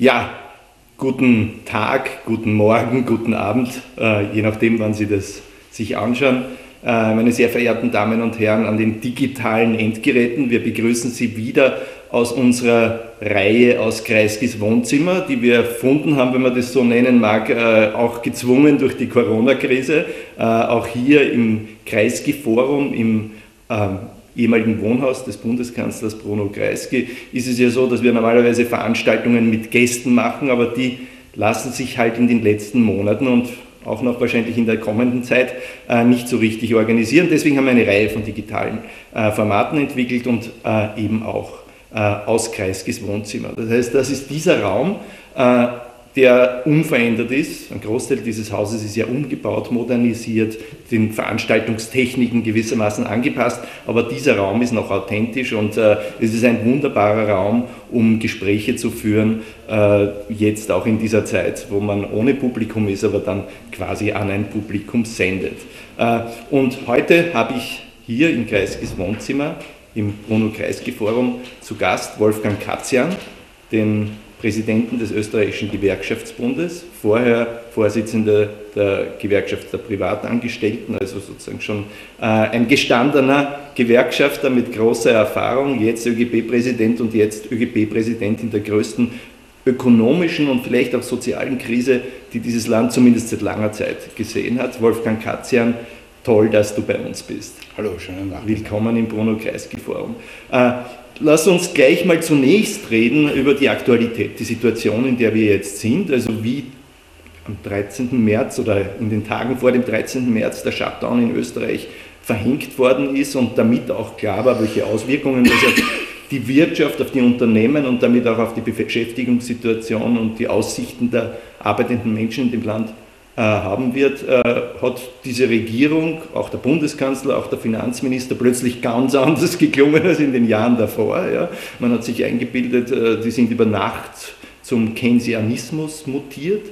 Ja, guten Tag, guten Morgen, guten Abend, äh, je nachdem, wann Sie das sich anschauen. Äh, meine sehr verehrten Damen und Herren an den digitalen Endgeräten, wir begrüßen Sie wieder aus unserer Reihe aus Kreiskis Wohnzimmer, die wir erfunden haben, wenn man das so nennen mag, äh, auch gezwungen durch die Corona-Krise. Äh, auch hier im Kreisky Forum, im ähm, ehemaligen Wohnhaus des Bundeskanzlers Bruno Kreisky, ist es ja so, dass wir normalerweise Veranstaltungen mit Gästen machen, aber die lassen sich halt in den letzten Monaten und auch noch wahrscheinlich in der kommenden Zeit äh, nicht so richtig organisieren. Deswegen haben wir eine Reihe von digitalen äh, Formaten entwickelt und äh, eben auch aus Kreiskis Wohnzimmer. Das heißt, das ist dieser Raum, der unverändert ist. Ein Großteil dieses Hauses ist ja umgebaut, modernisiert, den Veranstaltungstechniken gewissermaßen angepasst, aber dieser Raum ist noch authentisch und äh, es ist ein wunderbarer Raum, um Gespräche zu führen, äh, jetzt auch in dieser Zeit, wo man ohne Publikum ist, aber dann quasi an ein Publikum sendet. Äh, und heute habe ich hier im Kreiskis Wohnzimmer im Bruno Kreisky Forum zu Gast Wolfgang Katzian, den Präsidenten des österreichischen Gewerkschaftsbundes, vorher Vorsitzender der Gewerkschaft der Privatangestellten, also sozusagen schon äh, ein gestandener Gewerkschafter mit großer Erfahrung, jetzt ÖGB-Präsident und jetzt ÖGB-Präsident in der größten ökonomischen und vielleicht auch sozialen Krise, die dieses Land zumindest seit langer Zeit gesehen hat. Wolfgang Katzian, toll, dass du bei uns bist. Hallo, schönen Abend. Willkommen im Bruno Kreisky Forum. Äh, lass uns gleich mal zunächst reden über die Aktualität, die Situation, in der wir jetzt sind, also wie am 13. März oder in den Tagen vor dem 13. März der Shutdown in Österreich verhängt worden ist und damit auch klar war, welche Auswirkungen das auf die Wirtschaft, auf die Unternehmen und damit auch auf die Beschäftigungssituation und die Aussichten der arbeitenden Menschen in dem Land äh, haben wird, äh, hat diese Regierung, auch der Bundeskanzler, auch der Finanzminister plötzlich ganz anders geklungen als in den Jahren davor. Ja. Man hat sich eingebildet, äh, die sind über Nacht zum Keynesianismus mutiert.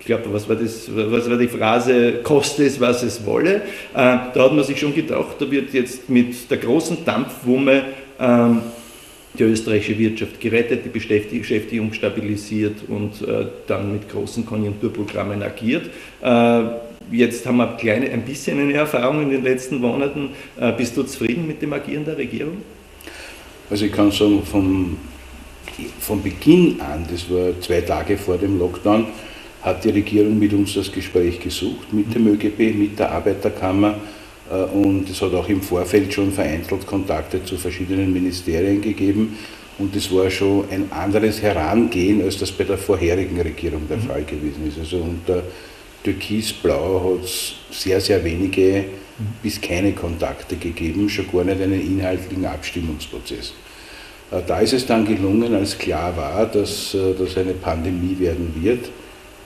Ich glaube, was war, das, was war die Phrase, koste es, was es wolle. Da hat man sich schon gedacht, da wird jetzt mit der großen Dampfwumme ähm, die österreichische Wirtschaft gerettet, die Beschäftigung stabilisiert und äh, dann mit großen Konjunkturprogrammen agiert. Äh, jetzt haben wir kleine, ein bisschen eine Erfahrung in den letzten Monaten. Äh, bist du zufrieden mit dem Agieren der Regierung? Also ich kann sagen, vom, von Beginn an, das war zwei Tage vor dem Lockdown, hat die Regierung mit uns das Gespräch gesucht, mit dem ÖGB, mit der Arbeiterkammer und es hat auch im Vorfeld schon vereinzelt Kontakte zu verschiedenen Ministerien gegeben. Und es war schon ein anderes Herangehen, als das bei der vorherigen Regierung der mhm. Fall gewesen ist. Also unter Türkis-Blau hat es sehr, sehr wenige mhm. bis keine Kontakte gegeben, schon gar nicht einen inhaltlichen Abstimmungsprozess. Äh, da ist es dann gelungen, als klar war, dass äh, das eine Pandemie werden wird,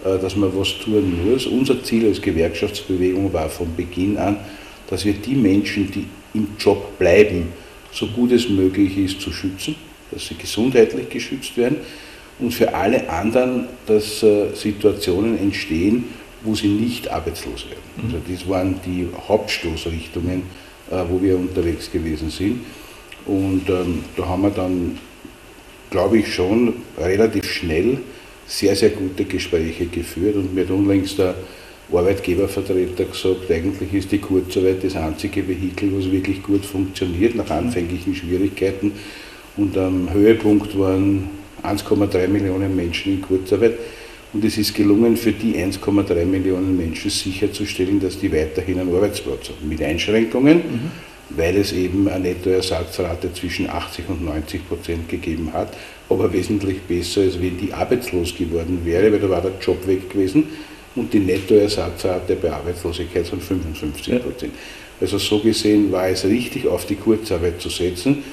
dass man was tun muss. Unser Ziel als Gewerkschaftsbewegung war von Beginn an, dass wir die Menschen, die im Job bleiben, so gut es möglich ist, zu schützen, dass sie gesundheitlich geschützt werden und für alle anderen, dass äh, Situationen entstehen, wo sie nicht arbeitslos werden. Mhm. Also das waren die Hauptstoßrichtungen, äh, wo wir unterwegs gewesen sind. Und ähm, da haben wir dann, glaube ich, schon relativ schnell sehr, sehr gute Gespräche geführt und mir hat unlängst der Arbeitgebervertreter gesagt, eigentlich ist die Kurzarbeit das einzige Vehikel, was wirklich gut funktioniert, nach anfänglichen Schwierigkeiten. Und am Höhepunkt waren 1,3 Millionen Menschen in Kurzarbeit. Und es ist gelungen, für die 1,3 Millionen Menschen sicherzustellen, dass die weiterhin einen Arbeitsplatz haben. Mit Einschränkungen, mhm. weil es eben eine Nettoersatzrate zwischen 80 und 90 Prozent gegeben hat. Aber wesentlich besser, als wenn die arbeitslos geworden wäre, weil da war der Job weg gewesen und die Nettoersatzrate bei Arbeitslosigkeit von 55 Prozent. Ja. Also so gesehen war es richtig, auf die Kurzarbeit zu setzen.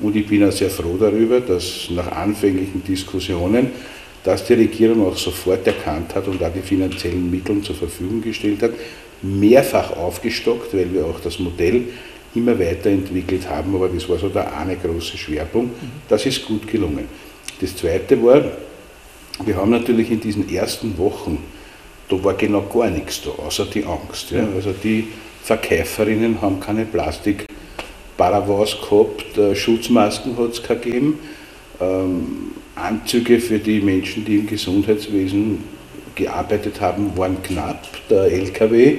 Und ich bin auch sehr froh darüber, dass nach anfänglichen Diskussionen, dass die Regierung auch sofort erkannt hat und auch die finanziellen Mittel zur Verfügung gestellt hat, mehrfach aufgestockt, weil wir auch das Modell immer weiterentwickelt haben, aber das war so der eine große Schwerpunkt. Mhm. Das ist gut gelungen. Das zweite war, wir haben natürlich in diesen ersten Wochen da war genau gar nichts da, außer die Angst. Ja. Also die Verkäuferinnen haben keine Plastik Paravas gehabt, äh, Schutzmasken hat es gegeben. ähm, Anzüge für die Menschen, die im Gesundheitswesen gearbeitet haben, waren knapp. Der LKW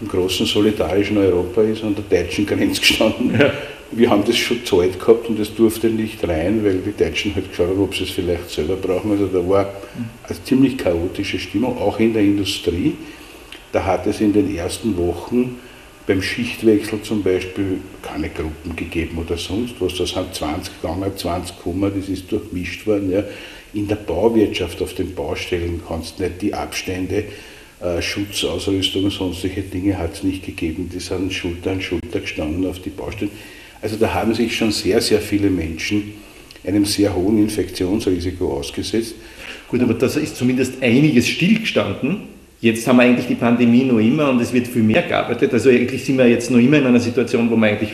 im großen solidarischen Europa ist an der deutschen Grenze gestanden. Ja. Wir haben das schon zahlt gehabt und das durfte nicht rein, weil die Deutschen halt geschaut haben, ob sie es vielleicht selber brauchen. Also da war eine ziemlich chaotische Stimmung, auch in der Industrie. Da hat es in den ersten Wochen beim Schichtwechsel zum Beispiel keine Gruppen gegeben oder sonst was. Das haben 20 gegangen, 20 gekommen, das ist durchmischt worden. Ja. In der Bauwirtschaft, auf den Baustellen kannst du nicht die Abstände, äh, Schutzausrüstung und sonstige Dinge hat es nicht gegeben. Die sind Schulter an Schulter gestanden auf die Baustellen. Also da haben sich schon sehr, sehr viele Menschen einem sehr hohen Infektionsrisiko ausgesetzt. Gut, aber da ist zumindest einiges stillgestanden. Jetzt haben wir eigentlich die Pandemie noch immer und es wird viel mehr gearbeitet. Also eigentlich sind wir jetzt noch immer in einer Situation, wo man eigentlich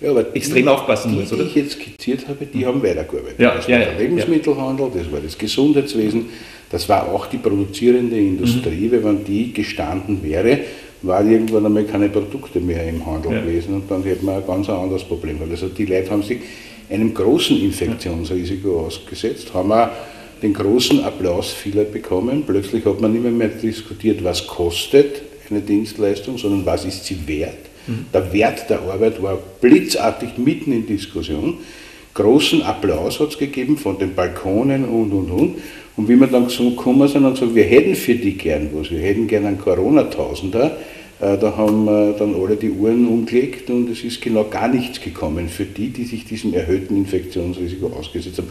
ja, extrem die, aufpassen muss, oder? Die ich jetzt skizziert habe, die haben weitergearbeitet. Ja, das ja, war der Lebensmittelhandel, das war das Gesundheitswesen, das war auch die produzierende Industrie. Mhm. Wenn die gestanden wäre, waren irgendwann einmal keine Produkte mehr im Handel gewesen und dann hätten wir ein ganz anderes Problem. Also die Leute haben sich einem großen Infektionsrisiko ausgesetzt, haben auch den großen Applaus vieler bekommen. Plötzlich hat man nicht mehr, mehr diskutiert, was kostet eine Dienstleistung, sondern was ist sie wert. Mhm. Der Wert der Arbeit war blitzartig mitten in Diskussion. Großen Applaus hat es gegeben von den Balkonen und und und. Und wie wir dann gekommen sind und gesagt, wir hätten für die gern was, wir hätten gern einen Corona-Tausender, äh, da haben dann alle die Uhren umgelegt und es ist genau gar nichts gekommen für die, die sich diesem erhöhten Infektionsrisiko ausgesetzt haben.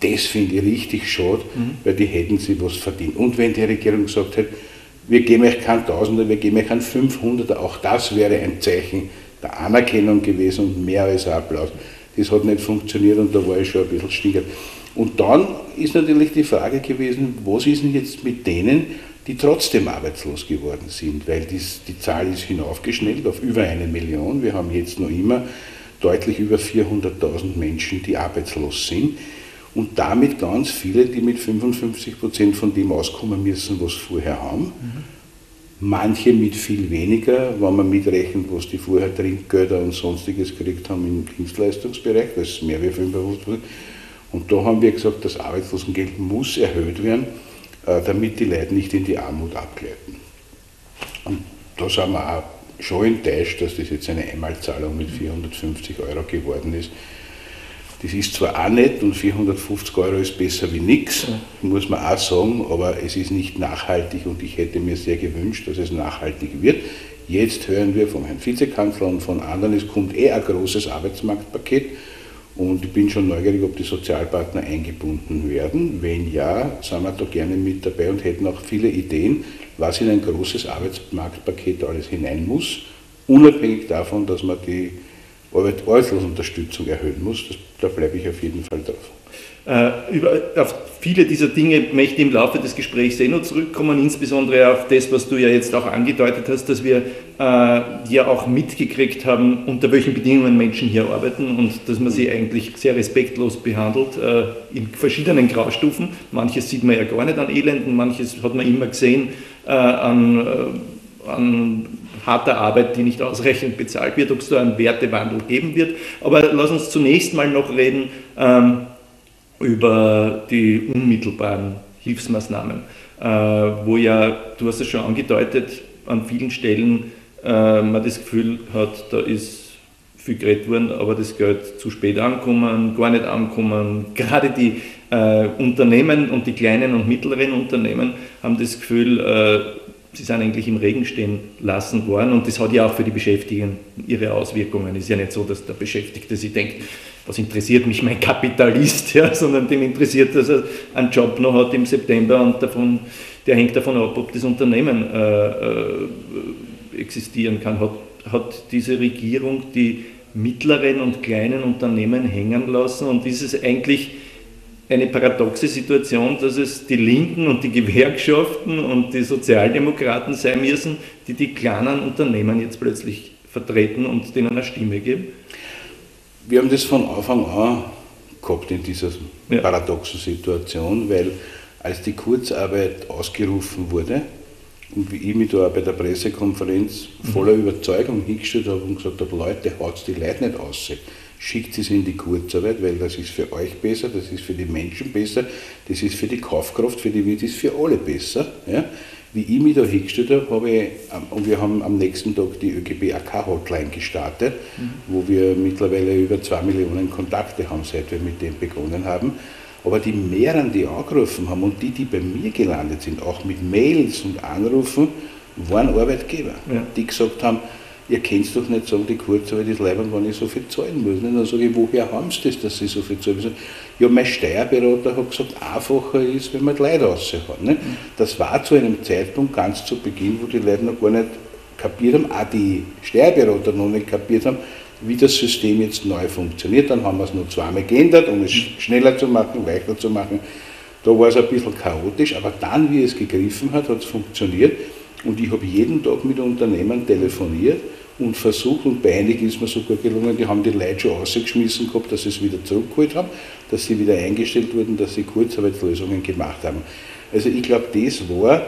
Das finde ich richtig schade, mhm. weil die hätten sie was verdient. Und wenn die Regierung gesagt hätte, wir geben euch keinen Tausender, wir geben euch keinen 500er, auch das wäre ein Zeichen der Anerkennung gewesen und mehr als ein Applaus. Das hat nicht funktioniert und da war ich schon ein bisschen stinkert. Und dann ist natürlich die Frage gewesen, was ist denn jetzt mit denen, die trotzdem arbeitslos geworden sind, weil dies, die Zahl ist hinaufgeschnellt auf über eine Million. Wir haben jetzt noch immer deutlich über 400.000 Menschen, die arbeitslos sind und damit ganz viele, die mit 55 Prozent von dem auskommen müssen, was sie vorher haben. Mhm. Manche mit viel weniger, wenn man mitrechnet, was die vorher Trinkgelder und sonstiges gekriegt haben im Dienstleistungsbereich, das ist mehr wie 55 Prozent. Und da haben wir gesagt, das Arbeitslosengeld muss erhöht werden, äh, damit die Leute nicht in die Armut abgleiten. Und da sind wir auch schon enttäuscht, dass das jetzt eine Einmalzahlung mit 450 Euro geworden ist. Das ist zwar auch nett und 450 Euro ist besser wie nichts, muss man auch sagen, aber es ist nicht nachhaltig und ich hätte mir sehr gewünscht, dass es nachhaltig wird. Jetzt hören wir vom Herrn Vizekanzler und von anderen, es kommt eh ein großes Arbeitsmarktpaket und ich bin schon neugierig, ob die Sozialpartner eingebunden werden. Wenn ja, sind wir da gerne mit dabei und hätten auch viele Ideen, was in ein großes Arbeitsmarktpaket alles hinein muss, unabhängig davon, dass man die Arbeitslosenunterstützung erhöhen muss. Das, da bleibe ich auf jeden Fall drauf. Äh, über, auf viele dieser Dinge möchte ich im Laufe des Gesprächs eh noch zurückkommen, insbesondere auf das, was du ja jetzt auch angedeutet hast, dass wir äh, ja auch mitgekriegt haben, unter welchen Bedingungen Menschen hier arbeiten und dass man sie eigentlich sehr respektlos behandelt, äh, in verschiedenen Graustufen. Manches sieht man ja gar nicht an Elenden, manches hat man immer gesehen äh, an, äh, an harter Arbeit, die nicht ausreichend bezahlt wird, ob es da einen Wertewandel geben wird. Aber lass uns zunächst mal noch reden ähm, über die unmittelbaren Hilfsmaßnahmen, äh, wo ja, du hast es schon angedeutet, an vielen Stellen äh, man das Gefühl hat, da ist viel geredet worden, aber das Geld zu spät ankommen, gar nicht ankommen. Gerade die äh, Unternehmen und die kleinen und mittleren Unternehmen haben das Gefühl, äh, sie sind eigentlich im Regen stehen lassen worden und das hat ja auch für die Beschäftigten ihre Auswirkungen. Es ist ja nicht so, dass der Beschäftigte sich denkt, was interessiert mich mein Kapitalist, ja, sondern dem interessiert, dass er einen Job noch hat im September und davon, der hängt davon ab, ob das Unternehmen äh, äh, existieren kann. Hat, hat diese Regierung die mittleren und kleinen Unternehmen hängen lassen und ist es eigentlich eine paradoxe Situation, dass es die Linken und die Gewerkschaften und die Sozialdemokraten sein müssen, die die kleinen Unternehmen jetzt plötzlich vertreten und denen eine Stimme geben? Wir haben das von Anfang an gehabt in dieser ja. paradoxen Situation, weil als die Kurzarbeit ausgerufen wurde und wie ich mich da bei der Pressekonferenz voller mhm. Überzeugung hingestellt habe und gesagt habe, Leute, haut die Leute nicht aus schickt es in die Kurzarbeit, weil das ist für euch besser, das ist für die Menschen besser, das ist für die Kaufkraft, für die Wirte ist für alle besser. Ja? Wie ich mich da hingestellt habe, habe ich, und wir haben am nächsten Tag die ÖGB AK-Hotline gestartet, mhm. wo wir mittlerweile über zwei Millionen Kontakte haben, seit wir mit dem begonnen haben. Aber die mehreren, die angerufen haben und die, die bei mir gelandet sind, auch mit Mails und Anrufen, waren Arbeitgeber, ja. die gesagt haben, ihr könnt doch nicht sagen, die Kurzarbeit ist leibend, wenn ich so viel zahlen muss. Und dann sage ich, woher haben sie das, dass sie so viel zahlen müssen? Ja, mein Steuerberater hat gesagt, einfacher ist, wenn man die Leute raushauen. Ne? Das war zu einem Zeitpunkt ganz zu Beginn, wo die Leute noch gar nicht kapiert haben, auch die Steuerberater noch nicht kapiert haben, wie das System jetzt neu funktioniert. Dann haben wir es noch zweimal geändert, um es schneller zu machen, leichter zu machen. Da war es ein bisschen chaotisch, aber dann, wie es gegriffen hat, hat es funktioniert. Und ich habe jeden Tag mit Unternehmen telefoniert und versucht, und bei einigen ist mir sogar gelungen, die haben die Leute schon rausgeschmissen gehabt, dass sie es wieder zurückgeholt haben, dass sie wieder eingestellt wurden, dass sie Kurzarbeitslösungen gemacht haben. Also ich glaube, das war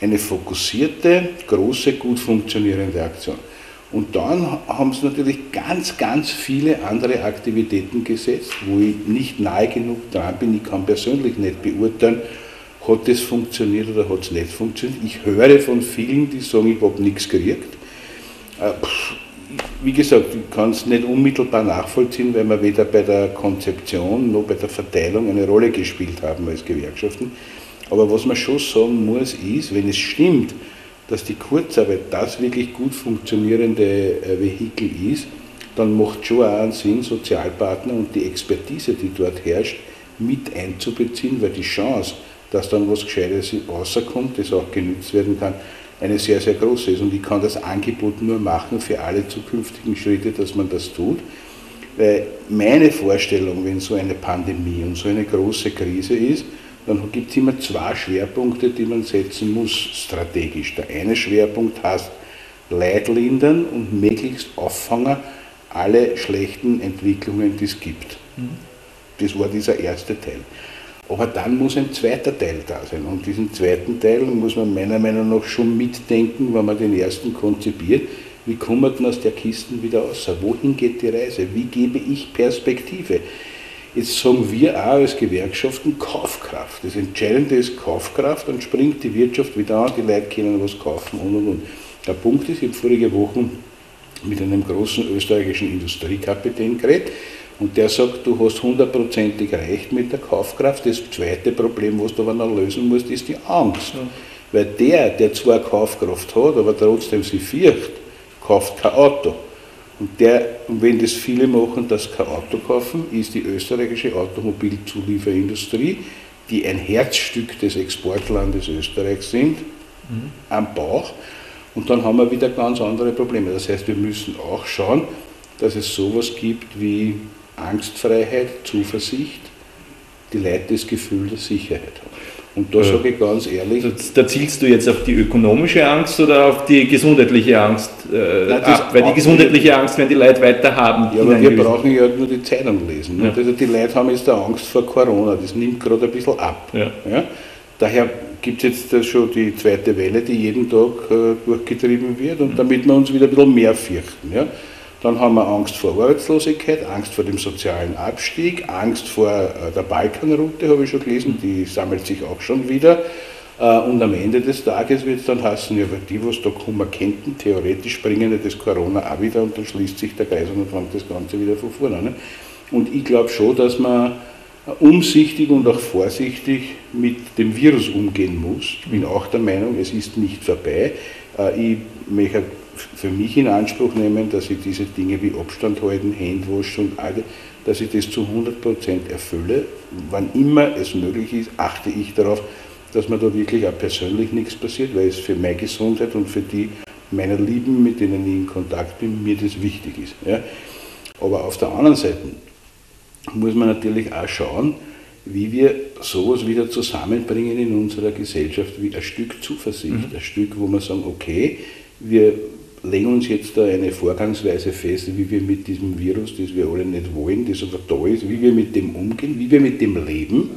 eine fokussierte, große, gut funktionierende Aktion. Und dann haben sie natürlich ganz, ganz viele andere Aktivitäten gesetzt, wo ich nicht nahe genug dran bin. Ich kann persönlich nicht beurteilen, hat das funktioniert oder hat es nicht funktioniert. Ich höre von vielen, die sagen, ich habe nichts gekriegt. Äh, wie gesagt, ich kann es nicht unmittelbar nachvollziehen, weil wir weder bei der Konzeption noch bei der Verteilung eine Rolle gespielt haben als Gewerkschaften. Aber was man schon sagen muss, ist, wenn es stimmt, dass die Kurzarbeit das wirklich gut funktionierende äh, Vehikel ist, dann macht schon auch einen Sinn, Sozialpartner und die Expertise, die dort herrscht, mit einzubeziehen, weil die Chance, dass dann was Gescheites rauskommt, das auch genützt werden kann, eine sehr, sehr große ist. Und ich kann das Angebot nur machen für alle zukünftigen Schritte, dass man das tut. Weil meine Vorstellung, wenn so eine Pandemie und so eine große Krise ist, dann gibt es immer zwei Schwerpunkte, die man setzen muss strategisch. Der eine Schwerpunkt heißt Leid lindern und möglichst auffangen alle schlechten Entwicklungen, die es gibt. Mhm. Das war dieser erste Teil. Aber dann muss ein zweiter Teil da sein. Und diesen zweiten Teil muss man meiner Meinung nach schon mitdenken, wenn man den ersten konzipiert. Wie kommt man aus der Kiste wieder raus? Wohin geht die Reise? Wie gebe ich Perspektive? Jetzt sagen wir auch als Gewerkschaften Kaufkraft. Das Entscheidende ist Kaufkraft, dann springt die Wirtschaft wieder an, die Leute können was kaufen und und und. Der Punkt ist, ich habe vorige Woche mit einem großen österreichischen Industriekapitän geredet und der sagt, du hast hundertprozentig recht mit der Kaufkraft. Das zweite Problem, was du aber noch lösen musst, ist die Angst. Ja. Weil der, der zwar Kaufkraft hat, aber trotzdem sie fürcht, kauft kein Auto. Und der, wenn das viele machen, dass kein Auto kaufen, ist die österreichische Automobilzulieferindustrie, die ein Herzstück des Exportlandes Österreichs sind, mhm. am Bauch. Und dann haben wir wieder ganz andere Probleme. Das heißt, wir müssen auch schauen, dass es sowas gibt wie Angstfreiheit, Zuversicht, die Leute das Gefühl der Sicherheit haben. Und da sage ich ganz ehrlich. Da zielst du jetzt auf die ökonomische Angst oder auf die gesundheitliche Angst? Äh, Nein, ab, weil die gesundheitliche Angst werden die Leute weiter haben. Ja, aber wir brauchen ja nur die Zeitung lesen. Ja. Also die Leute haben jetzt Angst vor Corona, das nimmt gerade ein bisschen ab. Ja. Ja? Daher gibt es jetzt schon die zweite Welle, die jeden Tag äh, durchgetrieben wird und damit wir uns wieder ein bisschen mehr fürchten. Ja? Dann haben wir Angst vor Arbeitslosigkeit, Angst vor dem sozialen Abstieg, Angst vor äh, der Balkanroute, habe ich schon gelesen, die sammelt sich auch schon wieder. Äh, und am Ende des Tages wird es dann heißen, ja, weil die, was da kommen könnten, theoretisch bringen ja das Corona auch wieder und dann schließt sich der Kreis und dann fängt das Ganze wieder von vorne an. Und ich glaube schon, dass man umsichtig und auch vorsichtig mit dem Virus umgehen muss. Ich bin auch der Meinung, es ist nicht vorbei. Äh, ich möchte für mich in Anspruch nehmen, dass ich diese Dinge wie Abstand halten, Handwaschen und alle, dass ich das zu 100% erfülle. Wann immer es möglich ist, achte ich darauf, dass mir da wirklich auch persönlich nichts passiert, weil es für meine Gesundheit und für die meiner Lieben, mit denen ich in Kontakt bin, mir das wichtig ist. Ja. Aber auf der anderen Seite muss man natürlich auch schauen, wie wir sowas wieder zusammenbringen in unserer Gesellschaft wie ein Stück Zuversicht, mhm. ein Stück, wo wir sagen, okay, wir legen uns jetzt da eine Vorgangsweise fest, wie wir mit diesem Virus, das wir alle nicht wollen, das aber da ist, wie wir mit dem umgehen, wie wir mit dem leben.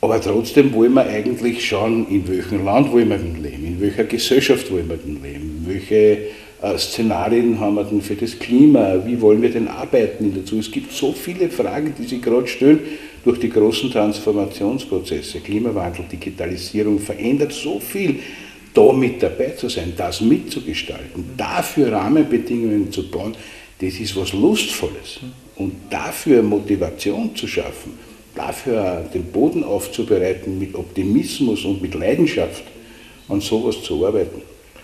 Aber trotzdem wollen wir eigentlich schauen, in welchem Land wollen wir denn leben, in welcher Gesellschaft wollen wir denn leben, welche äh, Szenarien haben wir denn für das Klima? Wie wollen wir denn arbeiten dazu? Es gibt so viele Fragen, die sich gerade stellen durch die großen Transformationsprozesse. Klimawandel, Digitalisierung verändert so viel. Da mit dabei zu sein, das mitzugestalten, dafür Rahmenbedingungen zu bauen, das ist was Lustvolles. Und dafür Motivation zu schaffen, dafür den Boden aufzubereiten mit Optimismus und mit Leidenschaft, an sowas zu arbeiten.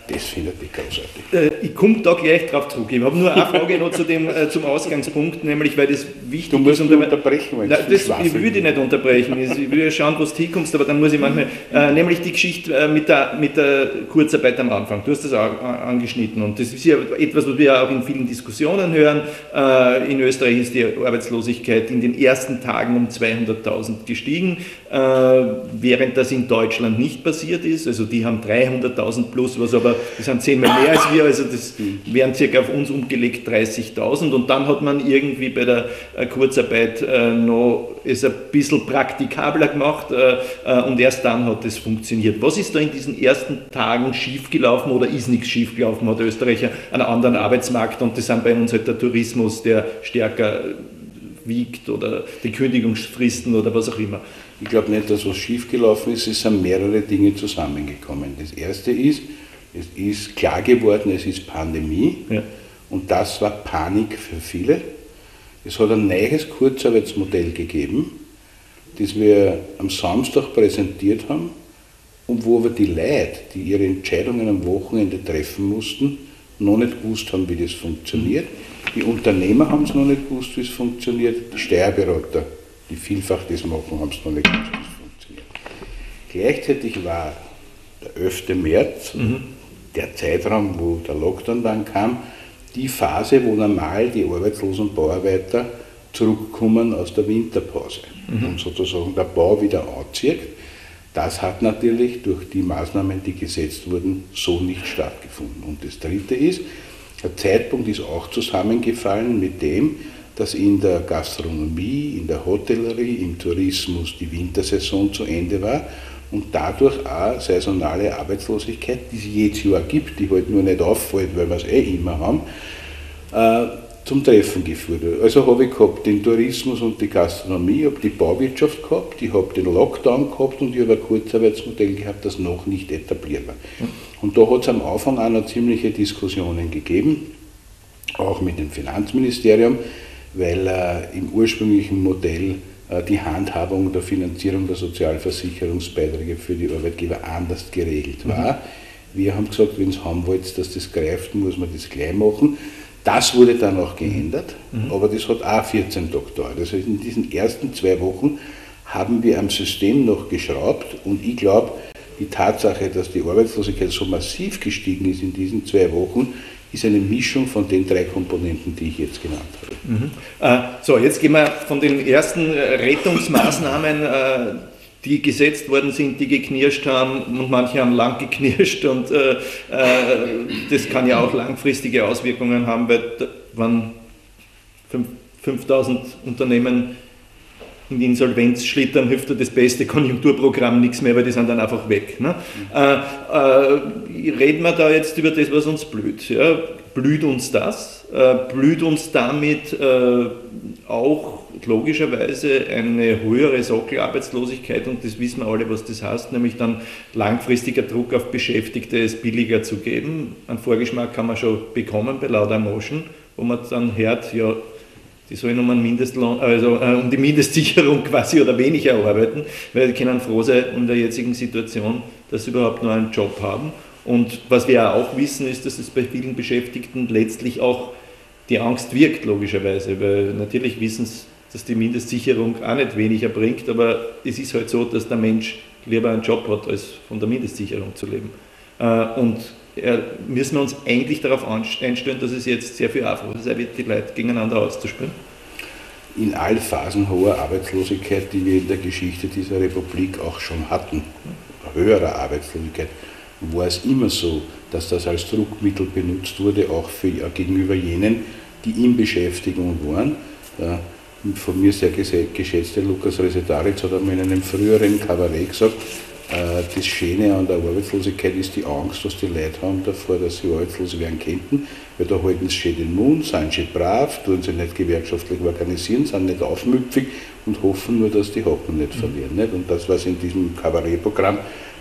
Das findet ich großartig. Äh, ich komme da gleich drauf zurück. Ich habe nur eine Frage noch zu dem, äh, zum Ausgangspunkt, nämlich weil das wichtig du musst ist. Mich unterbrechen, weil Nein, das, ich würde dich nicht unterbrechen. Ich will ja schauen, wo du hinkommst, aber dann muss ich manchmal. Äh, nämlich die Geschichte äh, mit, der, mit der Kurzarbeit am Anfang. Du hast das auch angeschnitten und das ist ja etwas, was wir auch in vielen Diskussionen hören. Äh, in Österreich ist die Arbeitslosigkeit in den ersten Tagen um 200.000 gestiegen, äh, während das in Deutschland nicht passiert ist. Also die haben 300.000 plus, was aber das sind zehnmal mehr als wir, also das wären circa auf uns umgelegt 30.000 und dann hat man irgendwie bei der äh, Kurzarbeit äh, noch es ein bisschen praktikabler gemacht äh, und erst dann hat es funktioniert. Was ist da in diesen ersten Tagen schiefgelaufen oder ist nichts schiefgelaufen? Hat Österreich einen anderen Arbeitsmarkt und das sind bei uns halt der Tourismus, der stärker wiegt oder die Kündigungsfristen oder was auch immer. Ich glaube nicht, dass was schiefgelaufen ist, es sind mehrere Dinge zusammengekommen. Das erste ist, es ist klar geworden, es ist Pandemie ja. und das war Panik für viele. Es hat ein neues Kurzarbeitsmodell gegeben, das wir am Samstag präsentiert haben und wo aber die Leute, die ihre Entscheidungen am Wochenende treffen mussten, noch nicht gewusst haben, wie das funktioniert. Die Unternehmer haben es noch nicht gewusst, wie es funktioniert. Die Steuerberater, die vielfach das machen, haben es noch nicht gewusst, wie es funktioniert. Gleichzeitig war der 11. März, mhm der Zeitraum, wo der Lockdown dann kam, die Phase, wo normal die Arbeitslosen Bauarbeiter zurückkommen aus der Winterpause mhm. und sozusagen der Bau wieder anzieht. Das hat natürlich durch die Maßnahmen, die gesetzt wurden, so nicht stattgefunden. Und das Dritte ist, der Zeitpunkt ist auch zusammengefallen mit dem, dass in der Gastronomie, in der Hotellerie, im Tourismus die Wintersaison zu Ende war und dadurch auch saisonale Arbeitslosigkeit, die es jedes Jahr gibt, die halt nur nicht auffällt, weil wir es eh immer haben, äh, zum Treffen geführt. Also habe ich gehabt den Tourismus und die Gastronomie, habe die Bauwirtschaft gehabt, ich habe den Lockdown gehabt und ich habe ein Kurzarbeitsmodell gehabt, das noch nicht etabliert war. Und da hat es am Anfang auch noch ziemliche Diskussionen gegeben, auch mit dem Finanzministerium, weil äh, im ursprünglichen Modell die Handhabung der Finanzierung der Sozialversicherungsbeiträge für die Arbeitgeber anders geregelt war. Mhm. Wir haben gesagt, wenn es haben wollt, dass das greift, muss man das gleich machen. Das wurde dann auch geändert, mhm. aber das hat auch 14 Tage gedauert. Also in diesen ersten zwei Wochen haben wir am System noch geschraubt und ich glaube, die Tatsache, dass die Arbeitslosigkeit so massiv gestiegen ist in diesen zwei Wochen, ist eine Mischung von den drei Komponenten, die ich jetzt genannt habe. Mhm. Äh, so, jetzt gehen wir von den ersten äh, Rettungsmaßnahmen, äh, die gesetzt worden sind, die geknirscht haben und manche haben lang geknirscht und das kann ja auch langfristige Auswirkungen haben, weil wenn 5000 Unternehmen in die Insolvenz schlittern, hilft das beste Konjunkturprogramm nichts mehr, weil die sind dann einfach weg. Ne? Äh, äh, reden wir da jetzt über das, was uns blüht. Ja? Blüht uns das? Äh, blüht uns damit äh, auch logischerweise eine höhere Sockelarbeitslosigkeit und das wissen wir alle, was das heißt, nämlich dann langfristiger Druck auf Beschäftigte, es billiger zu geben. Einen Vorgeschmack kann man schon bekommen bei Lauder Motion, wo man dann hört, ja, die sollen um, einen Mindestlohn, also, äh, um die Mindestsicherung quasi oder weniger arbeiten, weil die können froh sein in der jetzigen Situation, dass sie überhaupt nur einen Job haben. Und was wir auch wissen, ist, dass es bei vielen Beschäftigten letztlich auch die Angst wirkt, logischerweise, weil natürlich wissen sie, dass die Mindestsicherung auch nicht weniger bringt, aber es ist halt so, dass der Mensch lieber einen Job hat, als von der Mindestsicherung zu leben. Äh, und müssen wir uns eigentlich darauf einstellen, dass es jetzt sehr viel einfacher sein wird, die Leute gegeneinander auszuspielen? In allen Phasen hoher Arbeitslosigkeit, die wir in der Geschichte dieser Republik auch schon hatten, höherer Arbeitslosigkeit, war es immer so, dass das als Druckmittel benutzt wurde, auch für, gegenüber jenen, die in Beschäftigung waren. Von mir sehr geschätzte Lukas Resetaritz hat einmal in einem früheren Kabarett gesagt, Äh, das Schöne an der Arbeitslosigkeit ist die Angst, was die Leute haben davor, dass sie arbeitslos werden könnten, weil da halten sie schön den Mund, sind schön brav, tun sich nicht gewerkschaftlich organisieren, sind nicht aufmüpfig und hoffen nur, dass die Hocken nicht verlieren. Nicht? Und das, was in diesem Kabarettprogramm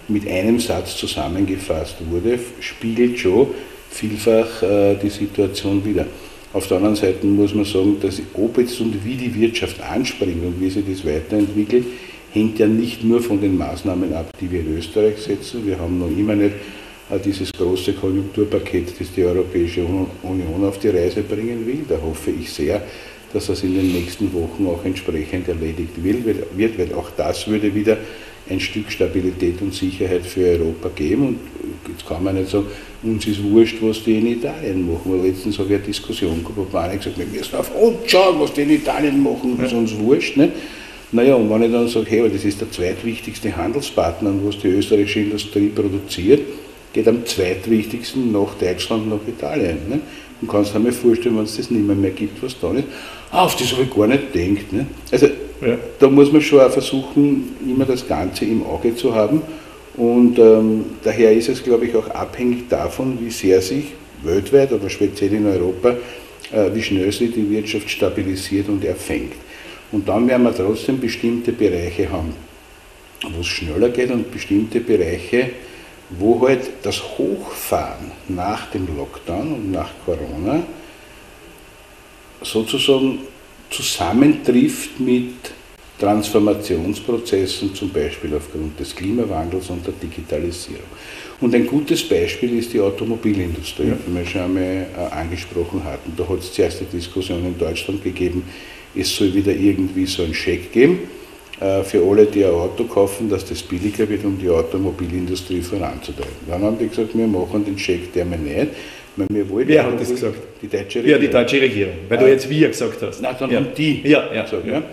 mit einem Satz zusammengefasst wurde, spiegelt schon vielfach äh, die Situation wieder. Auf der anderen Seite muss man sagen, dass ob jetzt und wie die Wirtschaft anspringt und wie sich das weiterentwickelt, hängt ja nicht nur von den Maßnahmen ab, die wir in Österreich setzen. Wir haben noch immer nicht äh, dieses große Konjunkturpaket, das die Europäische Union auf die Reise bringen will. Da hoffe ich sehr, dass das in den nächsten Wochen auch entsprechend erledigt wird, weil auch das würde wieder ein Stück Stabilität und Sicherheit für Europa geben. Und jetzt kann man nicht sagen, uns ist wurscht, was die in Italien machen. Weil letztens habe ich eine Diskussion gehabt, wo einer gesagt wir müssen auf uns schauen, was die in Italien machen, ist uns wurscht. Nicht? Naja, und wenn ich dann sage, hey, das ist der zweitwichtigste Handelspartner, was die österreichische Industrie produziert, geht am zweitwichtigsten nach Deutschland, nach Italien. Ne? Und kannst du dir vorstellen, wenn es das nicht mehr, mehr gibt, was da ist. Ah, auf das habe ich gar nicht gedacht. Ne? Also ja. da muss man schon auch versuchen, immer das Ganze im Auge zu haben. Und ähm, daher ist es, glaube ich, auch abhängig davon, wie sehr sich weltweit, aber speziell in Europa, äh, wie schnell sich die Wirtschaft stabilisiert und erfängt. Und dann werden wir trotzdem bestimmte Bereiche haben, wo es schneller geht und bestimmte Bereiche, wo halt das Hochfahren nach dem Lockdown und nach Corona sozusagen zusammentrifft mit Transformationsprozessen, zum Beispiel aufgrund des Klimawandels und der Digitalisierung. Und ein gutes Beispiel ist die Automobilindustrie, ja. die wir schon einmal äh, angesprochen hatten. Da hat es zuerst eine Diskussion in Deutschland gegeben, es soll wieder irgendwie so einen Scheck geben äh, für alle, die ein Auto kaufen, dass das billiger wird, um die Automobilindustrie voranzutreiben. Dann haben die gesagt, wir machen den Scheck der wir nicht. Wir wollen Wer hat das gesagt? Die deutsche Regierung. Ja, die deutsche Regierung, weil du jetzt wir gesagt hast. Nein, dann ja. haben die ja, ja, gesagt. Ja.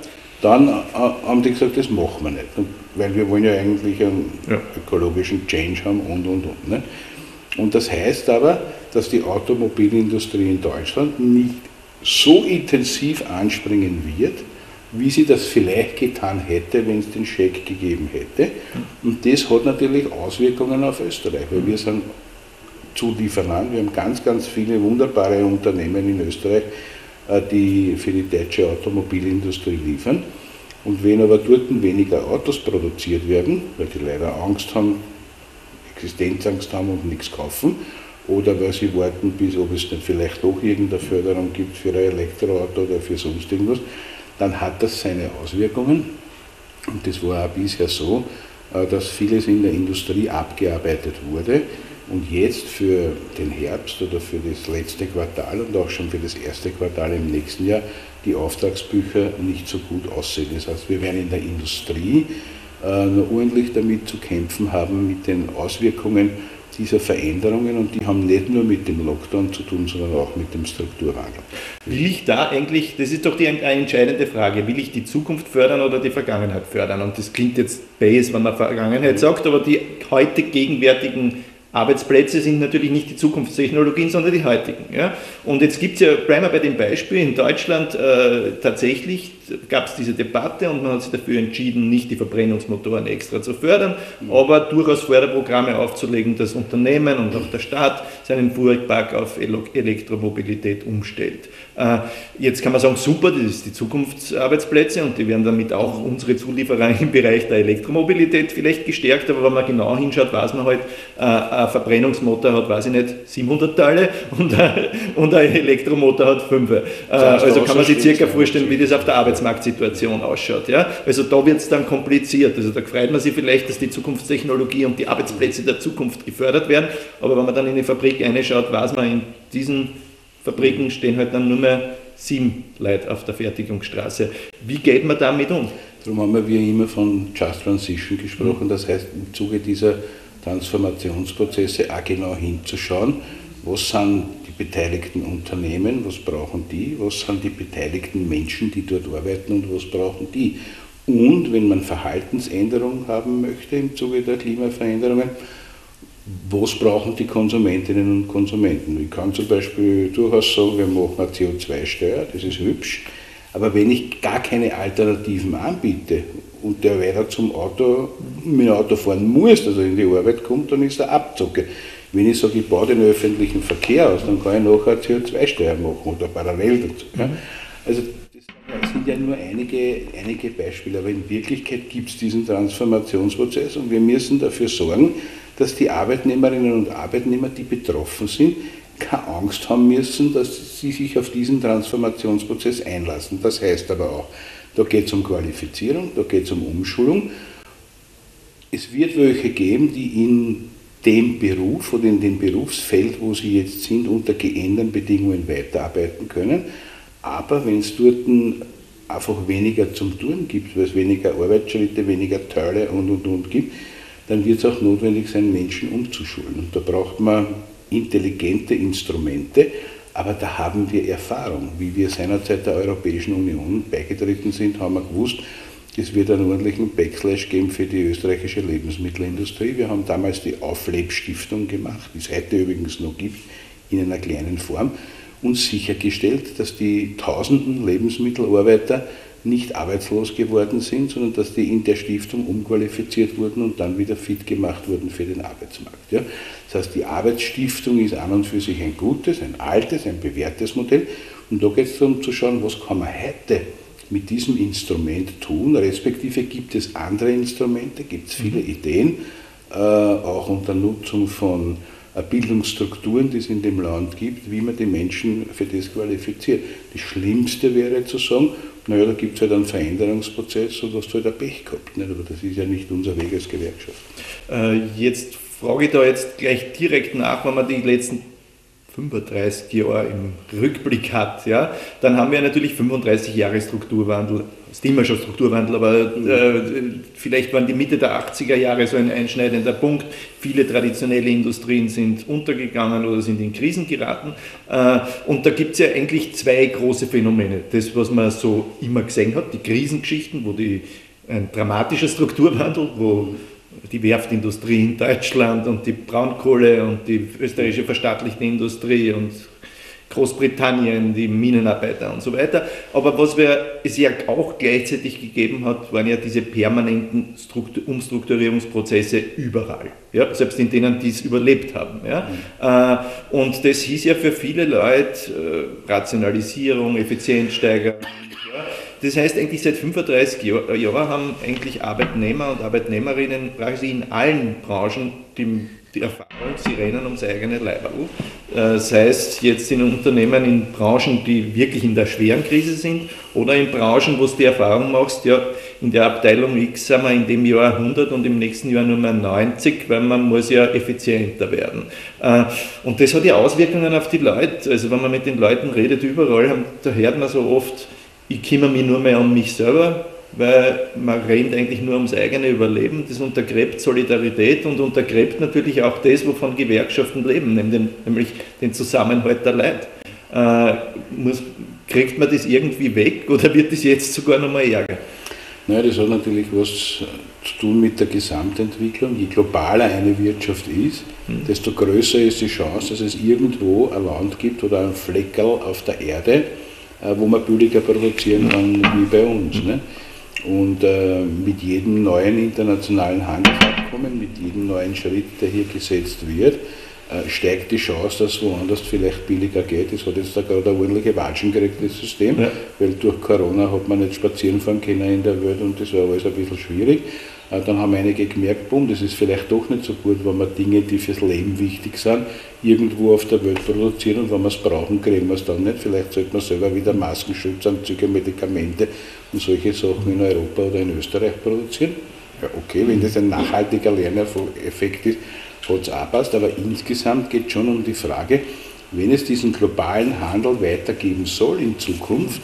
Dann äh, haben die gesagt, das machen wir nicht, weil wir wollen ja eigentlich einen ökologischen Change haben und, und, und. Ne? Und das heißt aber, dass die Automobilindustrie in Deutschland nicht so intensiv anspringen wird, wie sie das vielleicht getan hätte, wenn es den Scheck gegeben hätte. Und das hat natürlich Auswirkungen auf Österreich, weil wir sind Zulieferland, wir haben ganz, ganz viele wunderbare Unternehmen in Österreich, äh, die für die deutsche Automobilindustrie liefern. Und wenn aber dort weniger Autos produziert werden, weil die leider Angst haben, Existenzangst haben und nichts kaufen, oder weil sie warten, bis ob es nicht vielleicht doch irgendeine Förderung gibt für ein Elektroauto oder für sonst irgendwas, dann hat das seine Auswirkungen. Und das war auch bisher so, äh, dass vieles in der Industrie abgearbeitet wurde und jetzt für den Herbst oder für das letzte Quartal und auch schon für das erste Quartal im nächsten Jahr die Auftragsbücher nicht so gut aussehen. Das heißt, wir werden in der Industrie äh, noch ordentlich damit zu kämpfen haben mit den Auswirkungen dieser Veränderungen und die haben nicht nur mit dem Lockdown zu tun, sondern auch mit dem Strukturwandel. Will ich da eigentlich, das ist doch die entscheidende Frage, will ich die Zukunft fördern oder die Vergangenheit fördern? Und das klingt jetzt base, wenn man Vergangenheit sagt, aber die heute gegenwärtigen Arbeitsplätze sind natürlich nicht die Zukunftstechnologien, sondern die heutigen. Ja? Und jetzt gibt es ja, bleiben wir bei dem Beispiel, in Deutschland äh, tatsächlich gab es diese Debatte und man hat sich dafür entschieden, nicht die Verbrennungsmotoren extra zu fördern, mhm. aber durchaus Förderprogramme aufzulegen, dass Unternehmen und auch der Staat seinen Fuhrpark auf Elektromobilität umstellt. Äh, jetzt kann man sagen, super, das ist die Zukunftsarbeitsplätze und die werden damit auch unsere Zulieferer im Bereich der Elektromobilität vielleicht gestärkt, aber wenn man genau hinschaut, weiß man halt, äh, ein Verbrennungsmotor hat, weiß ich nicht, 700 Teile und, und ein Elektromotor hat 5. Äh, also kann man sich circa vorstellen, wie das auf der Arbeitsmarktsituation ausschaut. Ja? Also da wird es dann kompliziert. Also da freut man sich vielleicht, dass die Zukunftstechnologie und die Arbeitsplätze der Zukunft gefördert werden, aber wenn man dann in die Fabrik reinschaut, weiß man, in diesen Fabriken stehen halt dann nur mehr sieben Leute auf der Fertigungsstraße. Wie geht man damit um? Darum haben wir immer von Just Transition gesprochen, das heißt im Zuge dieser Transformationsprozesse auch genau hinzuschauen, was sind die beteiligten Unternehmen, was brauchen die, was sind die beteiligten Menschen, die dort arbeiten und was brauchen die. Und wenn man Verhaltensänderungen haben möchte im Zuge der Klimaveränderungen, was brauchen die Konsumentinnen und Konsumenten? Ich kann zum Beispiel durchaus sagen, wir machen eine CO2-Steuer, das ist hübsch, Aber wenn ich gar keine Alternativen anbiete und der weiter zum Auto, mit dem Auto fahren muss, also in die Arbeit kommt, dann ist er Abzocke. Wenn ich sage, ich baue den öffentlichen Verkehr aus, dann kann ich nachher CO2-Steuer machen oder parallel dazu. Ja. Also sind ja nur einige, einige Beispiele, aber in Wirklichkeit gibt es diesen Transformationsprozess und wir müssen dafür sorgen, dass die Arbeitnehmerinnen und Arbeitnehmer, die betroffen sind, keine Angst haben müssen, dass sie sich auf diesen Transformationsprozess einlassen. Das heißt aber auch, da geht es um Qualifizierung, da geht es um Umschulung. Es wird welche geben, die in dem Beruf oder in dem Berufsfeld, wo sie jetzt sind, unter geänderten Bedingungen weiterarbeiten können. Aber wenn es dort einfach weniger zum Tun gibt, weil es weniger Arbeitsschritte, weniger Teile und und und gibt, dann wird es auch notwendig sein, Menschen umzuschulen. Und da braucht man intelligente Instrumente, aber da haben wir Erfahrung. Wie wir seinerzeit der Europäischen Union beigetreten sind, haben wir gewusst, es wird einen ordentlichen Backslash geben für die österreichische Lebensmittelindustrie. Wir haben damals die Auflebstiftung gemacht, die es heute übrigens noch gibt, in einer kleinen Form, und sichergestellt, dass die tausenden Lebensmittelarbeiter nicht arbeitslos geworden sind, sondern dass die in der Stiftung umqualifiziert wurden und dann wieder fit gemacht wurden für den Arbeitsmarkt. Ja. Das heißt, die Arbeitsstiftung ist an und für sich ein gutes, ein altes, ein bewährtes Modell. Und da geht es darum zu schauen, was kann man heute mit diesem Instrument tun, respektive gibt es andere Instrumente, gibt es viele mhm. Ideen, äh, auch unter Nutzung von Bildungsstrukturen, die es in dem Land gibt, wie man die Menschen für das qualifiziert. Das Schlimmste wäre zu sagen, naja, da gibt es halt einen Veränderungsprozess und hast halt ein Pech gehabt. Nicht? Aber das ist ja nicht unser Weg als Gewerkschaft. Äh, jetzt frage ich da jetzt gleich direkt nach, wenn man die letzten 35 Jahre im Rückblick hat, ja, dann haben wir natürlich 35 Jahre Strukturwandel, ist immer schon Strukturwandel, aber äh, vielleicht waren die Mitte der 80er Jahre so ein einschneidender Punkt. Viele traditionelle Industrien sind untergegangen oder sind in Krisen geraten. Äh, und da gibt es ja eigentlich zwei große Phänomene. Das, was man so immer gesehen hat, die Krisengeschichten, wo die, ein dramatischer Strukturwandel, wo die Werftindustrie in Deutschland und die Braunkohle und die österreichische verstaatlichte Industrie und Großbritannien, die Minenarbeiter und so weiter. Aber was wir, es ja auch gleichzeitig gegeben hat, waren ja diese permanenten Struktur, Umstrukturierungsprozesse überall. Ja, selbst in denen, die es überlebt haben. Ja. Mhm. Und das hieß ja für viele Leute äh, Rationalisierung, Effizienzsteigerung, das heißt, eigentlich seit 35 Jahren Jahr haben eigentlich Arbeitnehmer und Arbeitnehmerinnen praktisch in allen Branchen die, die Erfahrung, sie rennen ums eigene Leiberl. Äh, sei es jetzt in Unternehmen, in Branchen, die wirklich in der schweren Krise sind, oder in Branchen, wo du die Erfahrung machst, ja, in der Abteilung X sind wir in dem Jahr 100 und im nächsten Jahr nur mehr 90, weil man muss ja effizienter werden. Äh, und das hat ja Auswirkungen auf die Leute. Also wenn man mit den Leuten redet, überall, da hört man so oft, ich kümmere mich nur mehr um mich selber, weil man rennt eigentlich nur ums eigene Überleben. Das untergräbt Solidarität und untergräbt natürlich auch das, wovon Gewerkschaften leben, nämlich den Zusammenhalt der Leute. Äh, muss, kriegt man das irgendwie weg oder wird das jetzt sogar noch mal ärger? Naja, das hat natürlich was zu tun mit der Gesamtentwicklung. Je globaler eine Wirtschaft ist, hm. desto größer ist die Chance, dass es irgendwo ein Land gibt oder ein Fleckerl auf der Erde, äh, wo man billiger produzieren kann wie bei uns. Ne? Und äh, mit jedem neuen internationalen Handelsabkommen, mit jedem neuen Schritt, der hier gesetzt wird, äh, steigt die Chance, dass es woanders vielleicht billiger geht. Es hat jetzt da gerade eine ordentliche Watschen gekriegt, das System, ja. weil durch Corona hat man nicht spazieren fahren können in der Welt und das war alles ein bisschen schwierig. Äh, dann haben einige gemerkt, boom, das ist vielleicht doch nicht so gut, wenn wir Dinge, die fürs Leben wichtig sind, irgendwo auf der Welt produzieren und wenn wir es brauchen, kriegen wir es dann nicht. Vielleicht sollte man selber wieder Maskenschutzanzüge, Medikamente und solche Sachen in Europa oder in Österreich produzieren. Ja, okay, wenn das ein nachhaltiger Lerneffekt ist, hat es auch passt, aber insgesamt geht es schon um die Frage, wenn es diesen globalen Handel weitergeben soll in Zukunft,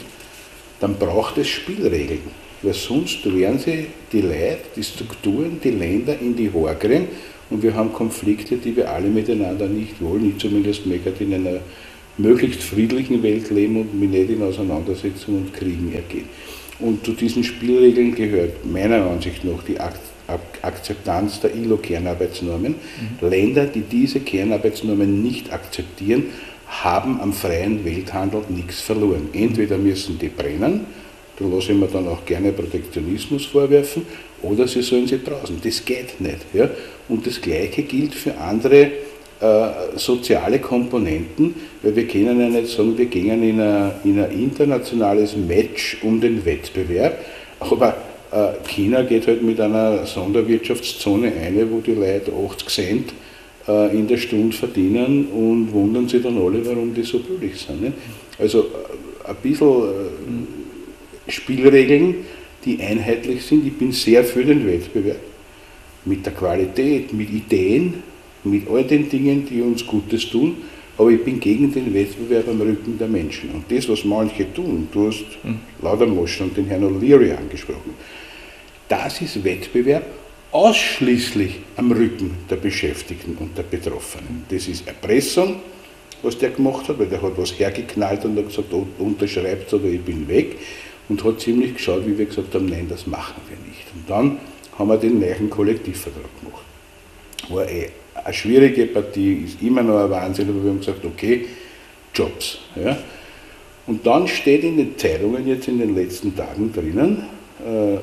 dann braucht es Spielregeln weil sonst werden sie die Leute, die Strukturen, die Länder in die Haare kriegen und wir haben Konflikte, die wir alle miteinander nicht wollen. Ich zumindest möchte in einer möglichst friedlichen Welt leben und mich nicht in Auseinandersetzungen und Kriegen ergehen. Und zu diesen Spielregeln gehört meiner Ansicht nach die Akzeptanz der ILO-Kernarbeitsnormen. Mhm. Länder, die diese Kernarbeitsnormen nicht akzeptieren, haben am freien Welthandel nichts verloren. Entweder müssen die brennen, da lasse ich mir dann auch gerne Protektionismus vorwerfen, oder sie sollen sie draußen. Das geht nicht. Ja? Und das Gleiche gilt für andere äh, soziale Komponenten, weil wir können ja nicht sagen, wir gehen in ein, in ein internationales Match um den Wettbewerb, aber äh, China geht halt mit einer Sonderwirtschaftszone ein, wo die Leute 80 Cent äh, in der Stunde verdienen und wundern sich dann alle, warum die so billig sind. Ne? Also äh, ein bisschen Spielregeln, die einheitlich sind. Ich bin sehr für den Wettbewerb. Mit der Qualität, mit Ideen, mit all den Dingen, die uns Gutes tun. Aber ich bin gegen den Wettbewerb am Rücken der Menschen. Und das, was manche tun, du hast mhm. Laudermoschen und den Herrn O'Leary angesprochen, das ist Wettbewerb ausschließlich am Rücken der Beschäftigten und der Betroffenen. Das ist Erpressung, was der gemacht hat, weil der hat was hergeknallt und hat gesagt, unterschreibt oder ich bin weg und hat ziemlich geschaut, wie wir gesagt haben, nein, das machen wir nicht. Und dann haben wir den neuen Kollektivvertrag gemacht. War eh eine schwierige Partie, ist immer noch ein Wahnsinn, aber wir haben gesagt, okay, Jobs. Ja. Und dann steht in den Zeitungen jetzt in den letzten Tagen drinnen, äh,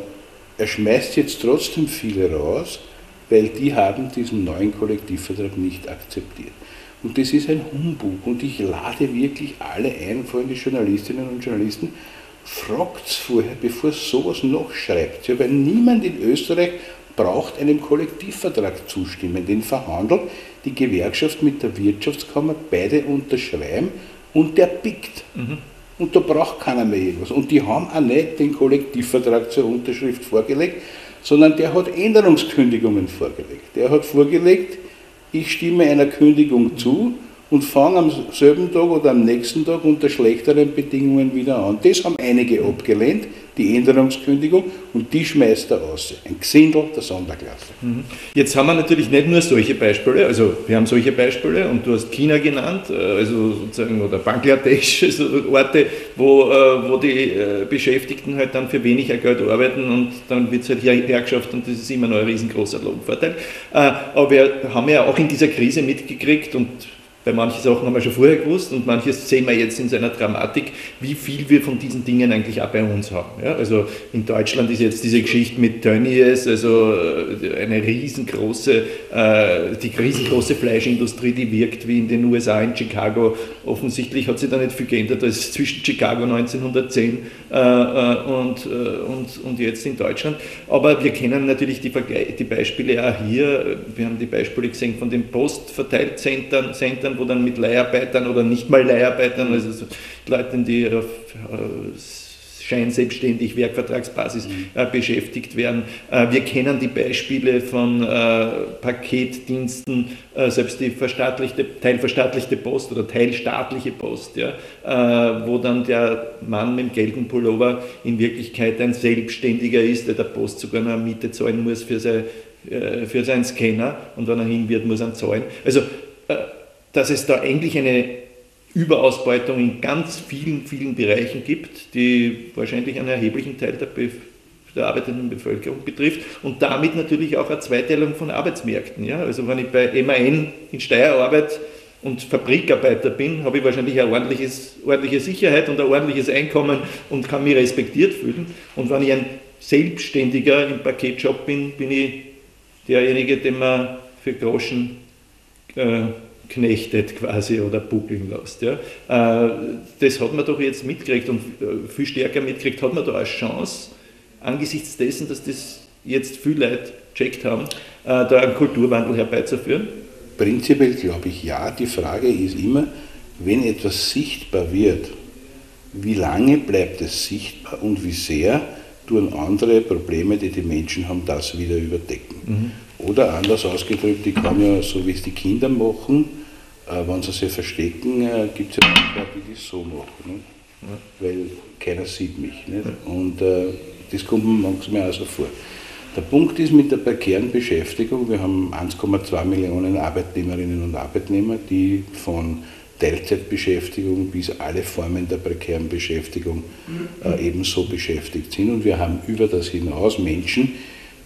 er schmeißt jetzt trotzdem viele raus, weil die haben diesen neuen Kollektivvertrag nicht akzeptiert. Und das ist ein Humbug. Und ich lade wirklich alle ein, vor allem die Journalistinnen und Journalisten, fragt es vorher, bevor sowas noch schreibt. Ja, weil niemand in Österreich braucht einem Kollektivvertrag zustimmen. Den verhandelt die Gewerkschaft mit der Wirtschaftskammer, beide unterschreiben und der pickt. Mhm. Und da braucht keiner mehr irgendwas. Und die haben auch nicht den Kollektivvertrag zur Unterschrift vorgelegt, sondern der hat Änderungskündigungen vorgelegt. Der hat vorgelegt, ich stimme einer Kündigung zu und fange am selben Tag oder am nächsten Tag unter schlechteren Bedingungen wieder an. Das haben einige abgelehnt, die Änderungskündigung, und die schmeißt er aus. Ein Gesindel der Sonderklasse. Mhm. Jetzt haben wir natürlich nicht nur solche Beispiele, also wir haben solche Beispiele und du hast China genannt, äh, also sozusagen, oder Bangladesch, also Orte, wo, äh, wo die äh, Beschäftigten halt dann für weniger Geld arbeiten und dann wird es halt hergeschafft und das ist immer noch ein riesengroßer Lohnvorteil. Aber wir haben ja auch in dieser Krise mitgekriegt und weil manche Sachen haben wir schon vorher gewusst und manches sehen wir jetzt in seiner Dramatik, wie viel wir von diesen Dingen eigentlich auch bei uns haben. Ja, also in Deutschland ist jetzt diese Geschichte mit Tönnies, also äh, eine riesengroße, äh, die riesengroße Fleischindustrie, die wirkt wie in den USA, in Chicago. Offensichtlich hat sich da nicht viel geändert als zwischen Chicago 1910 äh, und, und, und jetzt in Deutschland. Aber wir kennen natürlich die, die Beispiele auch hier. Wir haben die Beispiele gesehen von den Postverteilzentren, wo dann mit Leiharbeitern oder nicht mal Leiharbeitern, also so Leuten, die auf äh, scheinselbstständig, Werkvertragsbasis mhm. äh, beschäftigt werden. Äh, wir kennen die Beispiele von äh, Paketdiensten, äh, selbst die verstaatlichte, teilverstaatlichte Post oder teilstaatliche Post, ja, wo dann der Mann mit dem gelben Pullover in Wirklichkeit ein Selbstständiger ist, der der Post sogar eine Miete zahlen muss für, sein, äh, für seinen Scanner und wenn er hin wird, muss er zahlen. Also dass es da eigentlich eine Überausbeutung in ganz vielen, vielen Bereichen gibt, die wahrscheinlich einen erheblichen Teil der, der arbeitenden Bevölkerung betrifft und damit natürlich auch eine Zweiteilung von Arbeitsmärkten. Ja? Also wenn ich bei MAN in Steyr arbeite und Fabrikarbeiter bin, habe ich wahrscheinlich eine ordentliche Sicherheit und ein ordentliches Einkommen und kann mich respektiert fühlen. Und wenn ich ein Selbstständiger im Paketjob bin, bin ich derjenige, den man für Groschen äh, knechtet quasi oder buckeln lässt. Ja. Äh, das hat man doch jetzt mitgekriegt und äh, viel stärker mitgekriegt hat man da eine Chance, angesichts dessen, dass das jetzt viele Leute checkt haben, äh, da einen Kulturwandel herbeizuführen? Prinzipiell glaube ich ja. Die Frage ist immer, wenn etwas sichtbar wird, wie lange bleibt es sichtbar und wie sehr tun andere Probleme, die die Menschen haben, das wieder überdecken. Mhm. Oder anders ausgedrückt, ich kann ja, so wie es die Kinder machen, wenn sie sich verstecken, äh, gibt es ja manchmal, die das so machen. Ne? Weil keiner sieht mich. Nicht? Und äh, das kommt mir manchmal auch so vor. Der Punkt ist mit der prekären Beschäftigung, wir haben 1,2 Millionen Arbeitnehmerinnen und Arbeitnehmer, die von Teilzeitbeschäftigung bis alle Formen der prekären Beschäftigung äh, ebenso beschäftigt sind. Und wir haben über das hinaus Menschen,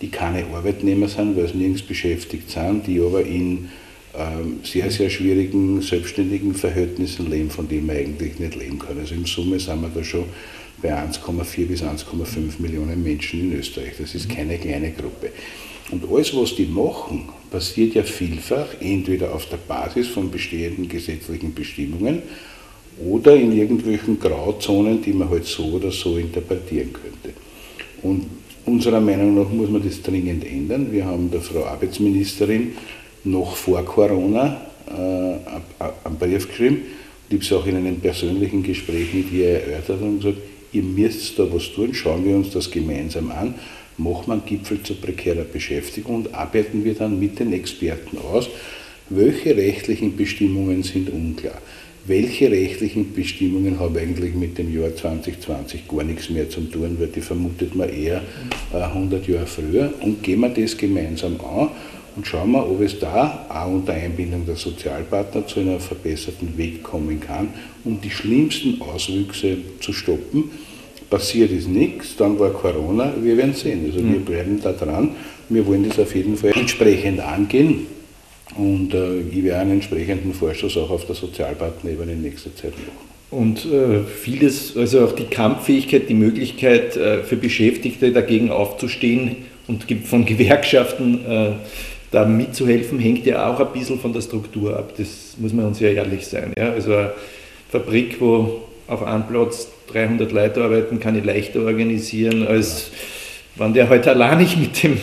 die keine Arbeitnehmer sind, weil sie nirgends beschäftigt sind, die aber in sehr, sehr schwierigen selbstständigen Verhältnissen leben, von denen man eigentlich nicht leben kann. Also im Summe sind wir da schon bei 1,4 bis 1,5 Millionen Menschen in Österreich. Das ist keine kleine Gruppe. Und alles, was die machen, passiert ja vielfach entweder auf der Basis von bestehenden gesetzlichen Bestimmungen oder in irgendwelchen Grauzonen, die man halt so oder so interpretieren könnte. Und unserer Meinung nach muss man das dringend ändern. Wir haben der Frau Arbeitsministerin noch vor Corona äh, einen Brief geschrieben. Und ich habe es auch in einem persönlichen Gespräch mit ihr erörtert und gesagt, ihr müsst da was tun, schauen wir uns das gemeinsam an, machen wir einen Gipfel zur prekärer Beschäftigung und arbeiten wir dann mit den Experten aus, welche rechtlichen Bestimmungen sind unklar. Welche rechtlichen Bestimmungen haben eigentlich mit dem Jahr 2020 gar nichts mehr zu tun, weil die vermutet man eher 100 äh, Jahre früher? Und gehen wir das gemeinsam an und schauen wir, ob es da auch unter Einbindung der Sozialpartner zu einem verbesserten Weg kommen kann, um die schlimmsten Auswüchse zu stoppen. Passiert ist nichts, dann war Corona, wir werden sehen. Also wir mhm. bleiben da dran. Wir wollen das auf jeden Fall entsprechend angehen. Und äh, ich werde einen entsprechenden Vorschuss auch auf der Sozialpartnerebene in nächster Zeit machen. Und äh, vieles, also auch die Kampffähigkeit, die Möglichkeit äh, für Beschäftigte dagegen aufzustehen und von Gewerkschaften äh, da mitzuhelfen, hängt ja auch ein bisschen von der Struktur ab. Das muss man uns ja ehrlich sein. Ja? Also eine Fabrik, wo auf einem Platz 300 Leute arbeiten, kann ich leichter organisieren als wenn der heute halt allein nicht mit dem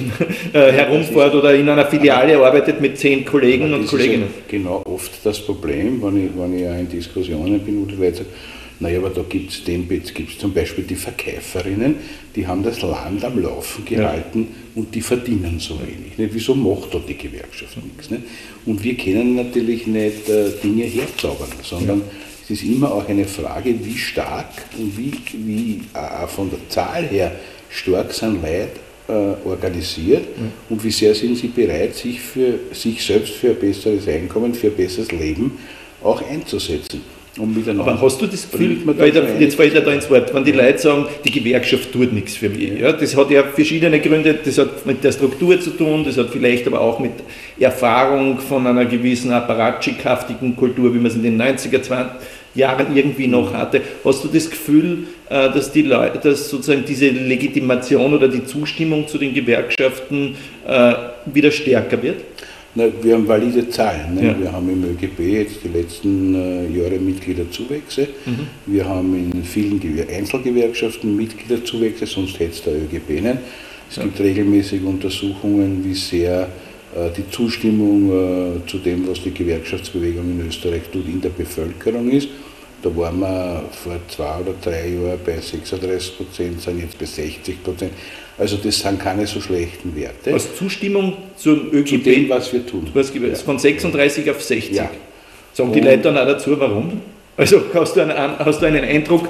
äh, herumfährt oder in einer Filiale arbeitet mit zehn Kollegen und Kolleginnen. Ja genau oft das Problem, wenn ich, wenn ich auch in Diskussionen bin, wo die Leute sagen, naja, aber da gibt es gibt's zum Beispiel die Verkäuferinnen, die haben das Land am Laufen gehalten ja. und die verdienen so wenig. Nicht? Wieso macht da die Gewerkschaft nichts? Nicht? Und wir können natürlich nicht äh, Dinge herzaubern, sondern ja. es ist immer auch eine Frage, wie stark und wie, wie äh, von der Zahl her stark sind Leute äh, organisiert und wie sehr sind sie bereit, sich, für, sich selbst für ein besseres Einkommen, für ein besseres Leben auch einzusetzen. Aber hast du das Gefühl, weil jetzt fällt er da ins Wort, wenn die Leute sagen, die Gewerkschaft tut nichts für mich. Ja, das hat ja verschiedene Gründe, das hat mit der Struktur zu tun, das hat vielleicht aber auch mit Erfahrung von einer gewissen apparatschikhaftigen Kultur, wie man es in den 90er, 20 Jahren irgendwie noch hatte. Hast du das Gefühl, äh, dass die Leute, dass sozusagen diese Legitimation oder die Zustimmung zu den Gewerkschaften äh, wieder stärker wird? Na, wir haben valide Zahlen. Ne? Ja. Wir haben im ÖGB jetzt die letzten äh, Jahre Mitgliederzuwächse. Mhm. Wir haben in vielen Einzelgewerkschaften Mitgliederzuwächse, sonst hätte es der ÖGB nicht. Es ja. gibt regelmäßig Untersuchungen, wie sehr äh, die Zustimmung äh, zu dem, was die Gewerkschaftsbewegung in Österreich tut, in der Bevölkerung ist. Da waren wir vor zwei oder drei Jahren bei 36 Prozent, sind jetzt bei 60 Prozent. Also das sind keine so schlechten Werte. Als Zustimmung zum ÖGB? Zu dem, was wir tun. Was ja. Von 36 auf 60. Ja. Sagen die Leute dann auch dazu, warum? Also hast du einen, hast du einen Eindruck,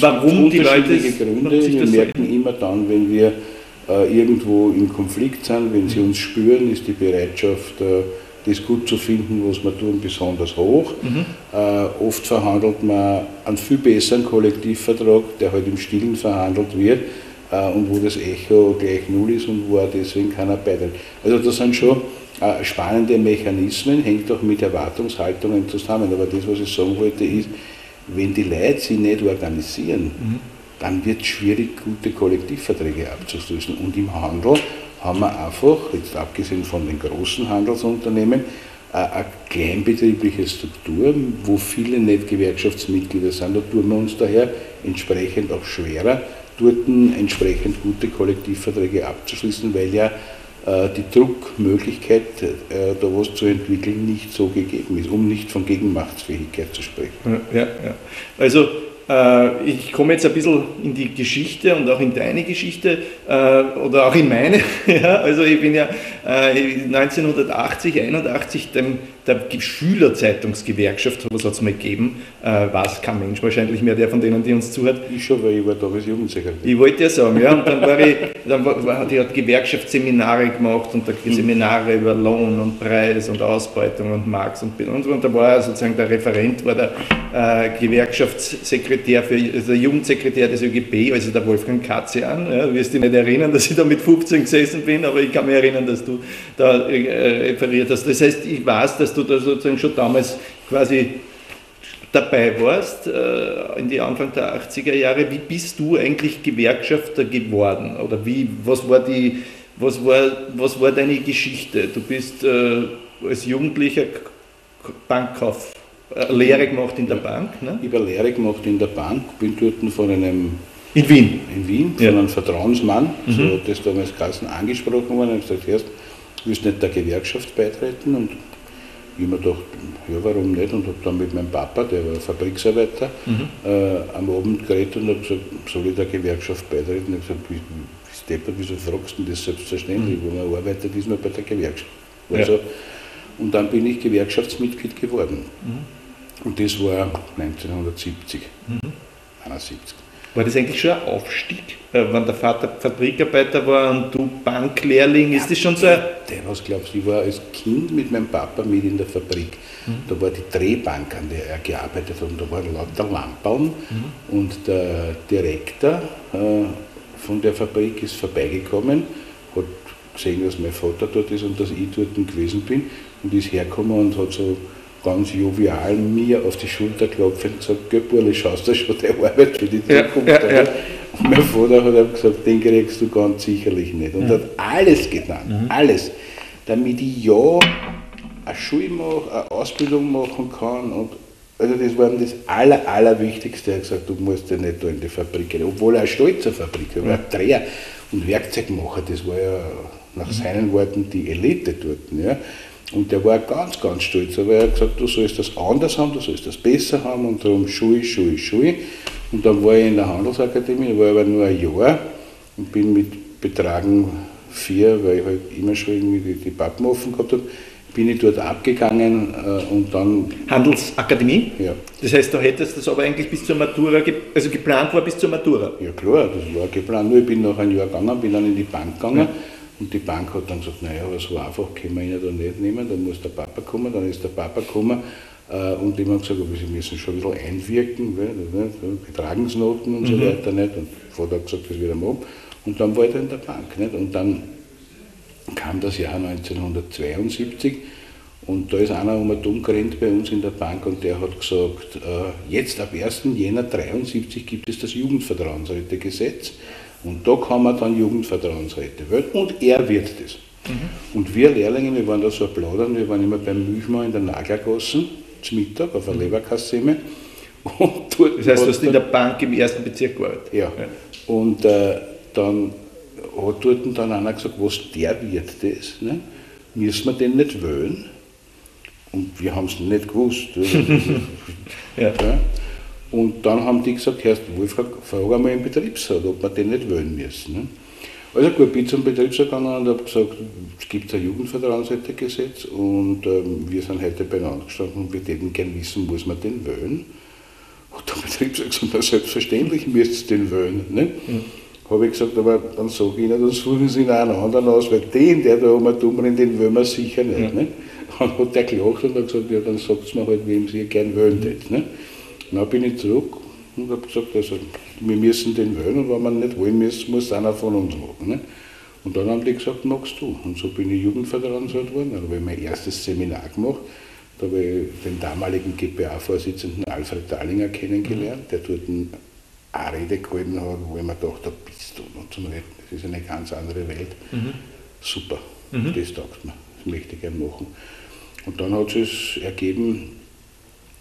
warum die Leute... Gründe. Wir merken immer dann, wenn wir äh, irgendwo im Konflikt sind, wenn sie uns spüren, ist die Bereitschaft, äh, das gut zu finden, was wir tun, besonders hoch. Mhm. Äh, oft verhandelt man einen viel besseren Kollektivvertrag, der halt im Stillen verhandelt wird und wo das Echo gleich null ist und wo deswegen keiner beitritt. Also das sind schon spannende Mechanismen, hängt auch mit Erwartungshaltungen zusammen. Aber das, was ich sagen wollte, ist, wenn die Leute sich nicht organisieren, mhm dann wird es schwierig, gute Kollektivverträge abzuschließen. Und im Handel haben wir einfach, jetzt abgesehen von den großen Handelsunternehmen, eine kleinbetriebliche Struktur, wo viele nicht Gewerkschaftsmitglieder sind. Da tun wir uns daher entsprechend auch schwerer, dort entsprechend gute Kollektivverträge abzuschließen, weil ja äh, die Druckmöglichkeit, äh, da was zu entwickeln, nicht so gegeben ist, um nicht von Gegenmachtsfähigkeit zu sprechen. Ja, ja. Also äh, ich komme jetzt ein bisschen in die Geschichte und auch in deine Geschichte oder auch in meine. also ich bin ja 1980, äh, 81 dem der Schülerzeitungsgewerkschaft, was hat es mal gegeben, äh, weiß kein Mensch wahrscheinlich mehr, der von denen, die uns zuhört. Ich schon, weil ich war da als Jugendsekretär. Ich wollte ja sagen, ja, und dann war ich, dann war, die hat Gewerkschaftsseminare gemacht und da mhm. Seminare über Lohn und Preis und Ausbeutung und Marx und und, und da war sozusagen der Referent, war der äh, Gewerkschaftssekretär, für, also der Jugendsekretär des ÖGB, also der Wolfgang Katzian. Ja, du wirst dich nicht erinnern, dass ich da mit 15 gesessen bin, aber ich kann mich erinnern, dass du da äh, referiert hast. Das heißt, ich weiß, dass du da sozusagen schon damals quasi dabei warst, äh, in die Anfang der 80er Jahre. Wie bist du eigentlich Gewerkschafter geworden? Oder wie, was war die, was war, was war deine Geschichte? Du bist äh, als Jugendlicher Bankkauf, äh, Lehre gemacht in der Bank. Ne? Ich habe Lehre gemacht in der Bank, bin dort von einem in Wien. In Wien, von ja. einem Vertrauensmann, mhm. so hat das damals Kassen angesprochen worden und gesagt, erst willst du nicht der Gewerkschaft beitreten? Und ich habe mir gedacht, ja, warum nicht? Und habe dann mit meinem Papa, der war Fabriksarbeiter, mhm. äh, am Abend geredet und habe gesagt, soll ich der Gewerkschaft beitreten? Ich habe gesagt, wie, Steppert, wieso fragst du das selbstverständlich? Mhm. Wo man arbeitet, ist man bei der Gewerkschaft. Also, ja. Und dann bin ich Gewerkschaftsmitglied geworden. Mhm. Und das war 1970, mhm. 71. War das eigentlich schon ein Aufstieg, äh, wenn der Vater Fabrikarbeiter war und du Banklehrling? Ist das schon so ein. Was glaubst du, ich war als Kind mit meinem Papa mit in der Fabrik. Mhm. Da war die Drehbank, an der er gearbeitet hat, und da waren lauter Lampen. Mhm. Und der Direktor äh, von der Fabrik ist vorbeigekommen, hat gesehen, dass mein Vater dort ist und dass ich dort gewesen bin und ist hergekommen und hat so ganz jovial mir auf die Schulter geklopft und gesagt, Göpperle, schaust du schon der Arbeit für die Zukunft ja, ja, ja. Und mein Vater hat gesagt, den kriegst du ganz sicherlich nicht. Und hat alles getan, mhm. alles, damit ich ja eine Schule mache, eine Ausbildung machen kann. Und also das war das Aller, Allerwichtigste. Er hat gesagt, du musst ja nicht da in die Fabrik gehen. Obwohl er eine stolze Fabrik war, ein Dreher und Werkzeugmacher, das war ja nach seinen Worten die Elite dort. Ja. Und der war ganz, ganz stolz. Aber er hat gesagt, du sollst das anders haben, du sollst das besser haben und darum Schuhe, Schuhe, Schuhe. Und dann war ich in der Handelsakademie, war aber nur ein Jahr und bin mit Betragen vier, weil ich halt immer schon irgendwie die, die Pappen offen gehabt habe, bin ich dort abgegangen äh, und dann. Handelsakademie? Ja. Das heißt, du hättest das aber eigentlich bis zur Matura, also geplant war bis zur Matura? Ja, klar, das war geplant. Nur ich bin nach einem Jahr gegangen, bin dann in die Bank gegangen. Ja und die Bank hat dann gesagt, naja, aber so einfach können wir ihn da nicht nehmen, dann muss der Papa kommen, dann ist der Papa gekommen äh, und die haben gesagt, aber sie müssen schon ein bisschen einwirken, Betragensnoten und mhm. so weiter. Nicht? Und der Vater hat gesagt, das wieder machen. Und dann war da in der Bank. Nicht? Und dann kam das Jahr 1972 und da ist einer um dumm gerannt bei uns in der Bank und der hat gesagt, äh, jetzt ab 1. Jänner 1973 gibt es das Jugendvertrauensrätegesetz. Und da kann man dann Jugendvertrauensräte wählen und er wird das. Mhm. Und wir Lehrlinge, wir waren da so plaudern, wir waren immer beim Milchmann in der Nagelgassen zum Mittag auf einer mhm. Und dort das heißt, du hast in der Bank im ersten Bezirk gearbeitet? Ja. ja. Und äh, dann hat dort dann einer gesagt, was der wird das? Ne? Müssen wir den nicht wählen? Und wir haben es nicht gewusst. ja. ja. Und dann haben die gesagt, Herr Wolfgang, frag einmal im Betriebsrat, ob wir den nicht wählen müssen. Ne? Also gut, bin zum Betriebsrat gegangen und habe gesagt, es gibt ein Jugendvertrauensrätegesetz und ähm, wir sind heute beieinander gestanden und wir hätten gerne wissen, muss man den wählen? Und der Betriebsrat gesagt, na selbstverständlich müsst ihr den wählen. Ne? Mhm. Habe ich gesagt, aber dann sage ich Ihnen, dann suchen Sie einen anderen aus, weil den, der da oben dumm den wollen wir sicher nicht. Mhm. Ne? Dann hat der gelacht und hat gesagt, ja, dann sagt es mir halt, wem Sie gerne wählen tät. Ne? Dann bin ich zurück und habe gesagt, also, wir müssen den wählen und wenn wir nicht wollen müssen, muss einer von uns machen. Ne? Und dann haben die gesagt, magst du? Und so bin ich Jugendvertragsrat geworden. Dann habe ich mein erstes Seminar gemacht. Da habe ich den damaligen GPA-Vorsitzenden Alfred Dahlinger kennengelernt, der dort eine Rede gehalten hat, wo ich mir gedacht habe, bist du noch zum Retten, das ist eine ganz andere Welt. Mhm. Super, mhm. das taugt mir, das möchte ich gerne machen. Und dann hat es ergeben,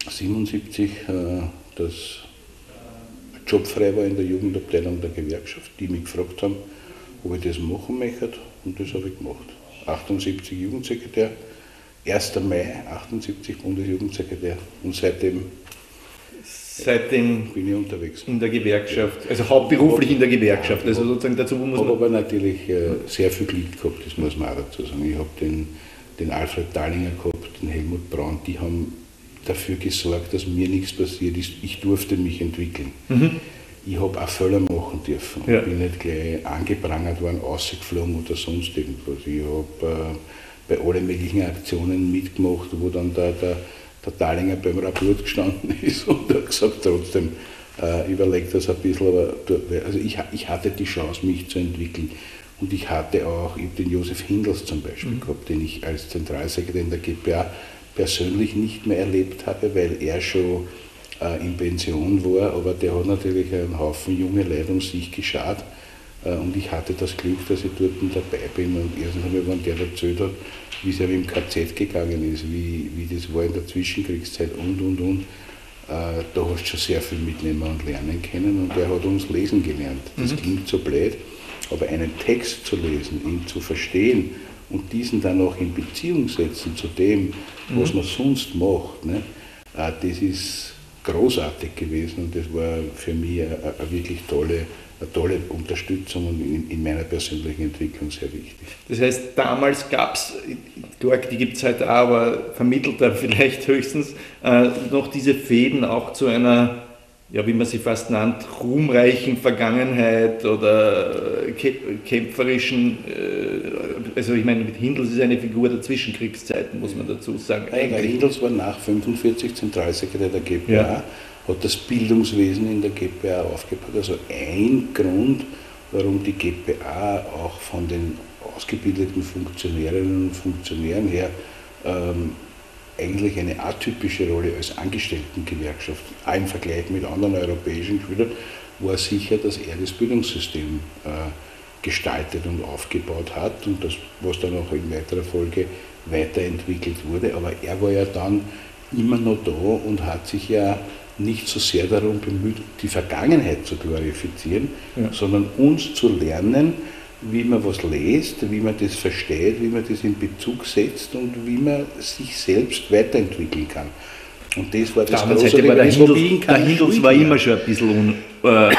1977, äh, dass Job frei war in der Jugendabteilung der Gewerkschaft, die mich gefragt haben, ob ich das machen möchte und das habe ich gemacht. 78 Jugendsekretär, 1. Mai 78 Bundesjugendsekretär und seitdem, seitdem bin ich unterwegs. In der Gewerkschaft, also hauptberuflich in der Gewerkschaft. Also sozusagen dazu muss man. Ich habe aber natürlich äh, sehr viel Glück gehabt, das muss man auch dazu sagen. Ich habe den, den Alfred Dahlinger gehabt, den Helmut Braun, die haben dafür gesorgt, dass mir nichts passiert ist. Ich durfte mich entwickeln. Mhm. Ich habe auch Fehler machen dürfen. Ja. Ich bin nicht gleich angeprangert worden, ausgeflogen oder sonst irgendwas. Ich habe äh, bei allen möglichen Aktionen mitgemacht, wo dann der, der, der Dalinger beim Rapport gestanden ist und hat gesagt, trotzdem äh, überlegt das ein bisschen, aber also ich, ich hatte die Chance, mich zu entwickeln. Und ich hatte auch, ich den Josef Hindels zum Beispiel mhm. gehabt, den ich als Zentralsekretär in der GPA persönlich nicht mehr erlebt habe, weil er schon äh, in Pension war, aber der hat natürlich einen Haufen junge Leute um sich geschart. Äh, und ich hatte das Glück, dass ich dort dabei bin. Und erstens einmal, wenn der erzählt hat, wie es ja im KZ gegangen ist, wie, wie das war in der Zwischenkriegszeit und und und, äh, da hast du schon sehr viel mitnehmen und lernen können. Und er hat uns lesen gelernt. Das mhm. klingt so blöd, aber einen Text zu lesen, ihn zu verstehen und diesen dann auch in Beziehung setzen zu dem, was mhm. man sonst macht, ne, äh, das ist großartig gewesen und das war für mich eine, wirklich tolle, eine tolle Unterstützung und in, in, meiner persönlichen Entwicklung sehr wichtig. Das heißt, damals gab es, die gibt es heute auch, aber vermittelt da vielleicht höchstens, äh, noch diese Fäden auch zu einer ja, wie man sie fast nannt, ruhmreichen Vergangenheit oder kämpferischen, äh, also ich meine, mit Hindels ist eine Figur der Zwischenkriegszeiten, muss man dazu sagen. Nein, Hindels war nach 45 Zentralsekretär der GPA, ja. hat das Bildungswesen in der GPA aufgebaut. Also ein Grund, warum die GPA auch von den ausgebildeten Funktionärinnen und Funktionären her ähm, eigentlich eine atypische Rolle als Angestelltengewerkschaft, im Vergleich mit anderen europäischen Schülern, war sicher, dass er das Bildungssystem äh, gestaltet und aufgebaut hat und das, was dann auch in weiterer Folge weiterentwickelt wurde. Aber er war ja dann immer noch da und hat sich ja nicht so sehr darum bemüht, die Vergangenheit zu glorifizieren, ja. sondern uns zu lernen, wie man was liest, wie man das versteht, wie man das in Bezug setzt und wie man sich selbst weiterentwickeln kann. Und das war das Große, war der, Hindels, der Hindels war immer schon ein bisschen, un, äh,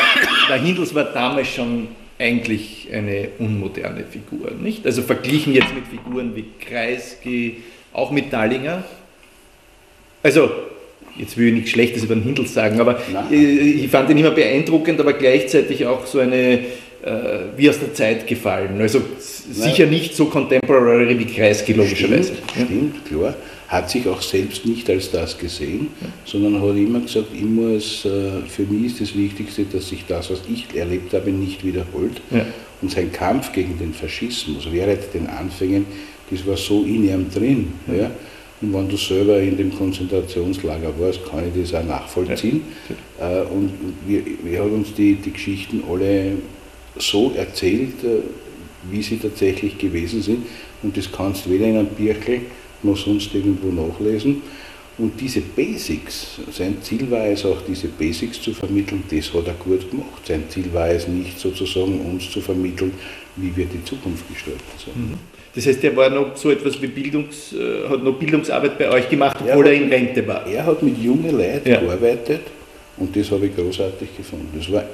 der Hindels war damals schon eigentlich eine unmoderne Figur, nicht? Also verglichen jetzt mit Figuren wie Kreisky, auch mit Dallinger. Also, jetzt will ich nichts Schlechtes über den Hindels sagen, aber Nein. ich fand ihn immer beeindruckend, aber gleichzeitig auch so eine wie aus der Zeit gefallen. Also sicher nicht so contemporary wie Kreisky logischerweise. Stimmt, stimmt, klar. Hat sich auch selbst nicht als das gesehen, ja. sondern hat immer gesagt, immer als, äh, für mich ist das Wichtigste, dass sich das, was ich erlebt habe, nicht wiederholt. Ja. Und sein Kampf gegen den Faschismus während den Anfängen, das war so in ihm drin. Ja. Und wenn du selber in dem Konzentrationslager warst, kann ich das auch nachvollziehen. Äh, und wir, wir haben uns die, die Geschichten alle so erzählt, äh, wie sie tatsächlich gewesen sind. Und das kannst du weder in einem Birkel noch sonst irgendwo nachlesen. Und diese Basics, sein Ziel war es auch, diese Basics zu vermitteln, das hat er gut gemacht. Sein Ziel war es nicht sozusagen, uns zu vermitteln, wie wir die Zukunft gestalten sollen. Mhm. Das heißt, er war noch so etwas wie Bildungs, äh, hat noch Bildungsarbeit bei euch gemacht, obwohl er, er in Rente war. Er hat mit jungen Leuten ja. gearbeitet und das habe ich großartig gefunden. Das war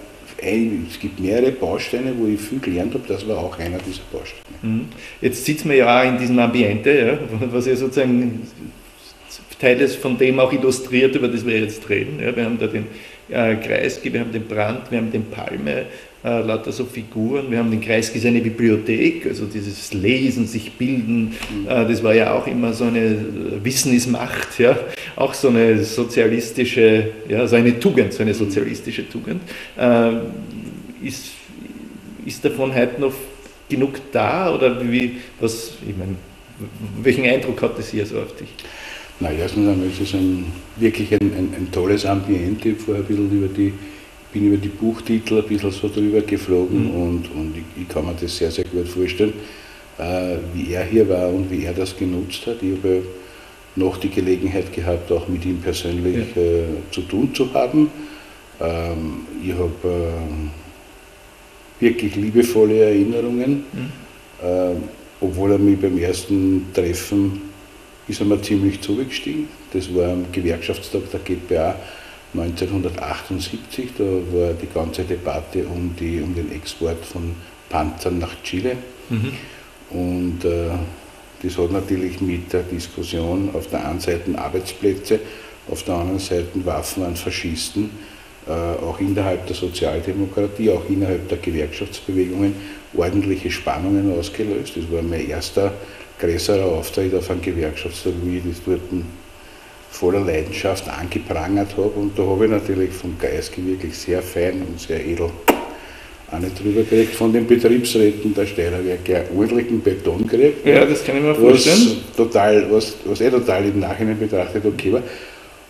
es gibt mehrere Bausteine, wo ich viel gelernt habe, das war auch einer dieser Bausteine. Mhm. Jetzt sitzen wir ja auch in diesem Ambiente, ja, was ja sozusagen Teil ist von dem auch illustriert, über das wir jetzt reden. Ja, wir haben da den äh, Kreisky, wir haben den Brand, wir haben den Palme, äh, lauter so Figuren. Wir haben den Kreisky seine Bibliothek, also dieses Lesen, sich bilden, mhm. äh, das war ja auch immer so eine Wissen ist Macht, ja, auch so eine sozialistische, ja, so eine Tugend, so eine sozialistische Tugend. Äh, ist, ist davon heute noch genug da oder wie, was, ich meine, welchen Eindruck hat das hier so auf dich? Na, erstens einmal ist es ein, wirklich ein, ein, ein tolles Ambiente. Ich vorher ein bisschen über die, bin über die Buchtitel ein bisschen so drüber geflogen mhm. und, und ich, ich, kann mir das sehr, sehr gut vorstellen, äh, wie er hier war und wie er das genutzt hat. Ich habe noch die Gelegenheit gehabt, auch mit ihm persönlich ja. äh, zu tun zu haben. Ähm, ich habe äh, wirklich liebevolle Erinnerungen, mhm. äh, obwohl er mich beim ersten Treffen ist mir ziemlich zugestiegen. Das war am Gewerkschaftstag der GPA 1978. Da war die ganze Debatte um, die, um den Export von Panzern nach Chile. Mhm. Und äh, das hat natürlich mit der Diskussion auf der einen Seite Arbeitsplätze, auf der anderen Seite Waffen an Faschisten, äh, auch innerhalb der Sozialdemokratie, auch innerhalb der Gewerkschaftsbewegungen ordentliche Spannungen ausgelöst. Das war mein erster größerer Auftritt auf einem Gewerkschaftstag, wie ich das dort voller Leidenschaft angeprangert habe. Und da habe ich natürlich vom Geist wirklich sehr fein und sehr edel eine drüber gekriegt von den Betriebsräten der Steierwerke, einen ordentlichen Beton gekriegt. Ja, das kann ich mir vorstellen. Was, total, was, was eh total im Nachhinein betrachtet okay war.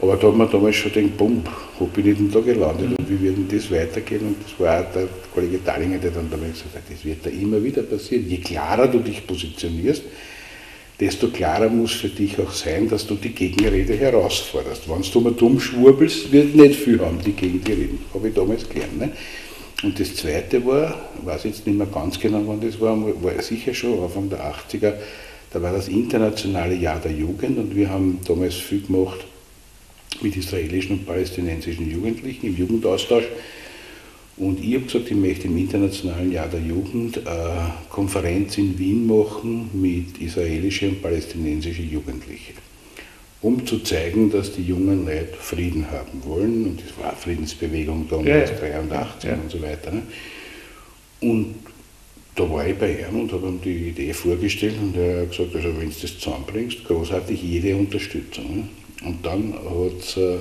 Aber da hat man damals schon gedacht, bumm, wo bin ich denn da gelandet und wie wird denn das weitergehen? Und das war auch der Kollege Dallinger, der dann damals gesagt hat, das wird da immer wieder passieren. Je klarer du dich positionierst, desto klarer muss für dich auch sein, dass du die Gegenrede herausforderst. Wenn du mal dumm schwurbelst, wird nicht viel haben, die gegen die reden. Habe ich damals gelernt. Ne? Und das zweite war, ich weiß jetzt nicht mehr ganz genau, wann das war, war sicher schon Anfang der 80er, da war das internationale Jahr der Jugend und wir haben damals viel gemacht mit israelischen und palästinensischen Jugendlichen im Jugendaustausch. Und ich habe gesagt, ich möchte im Internationalen Jahr der Jugend eine Konferenz in Wien machen mit israelischen und palästinensischen Jugendlichen, um zu zeigen, dass die jungen Leute Frieden haben wollen. Und das war Friedensbewegung damals, ja, 83 ja. und so weiter. Ne? Und da war ich bei ihm und habe ihm die Idee vorgestellt und er hat gesagt, also wenn du das zusammenbringst, großartig jede Unterstützung. Ne? Und dann hat es äh,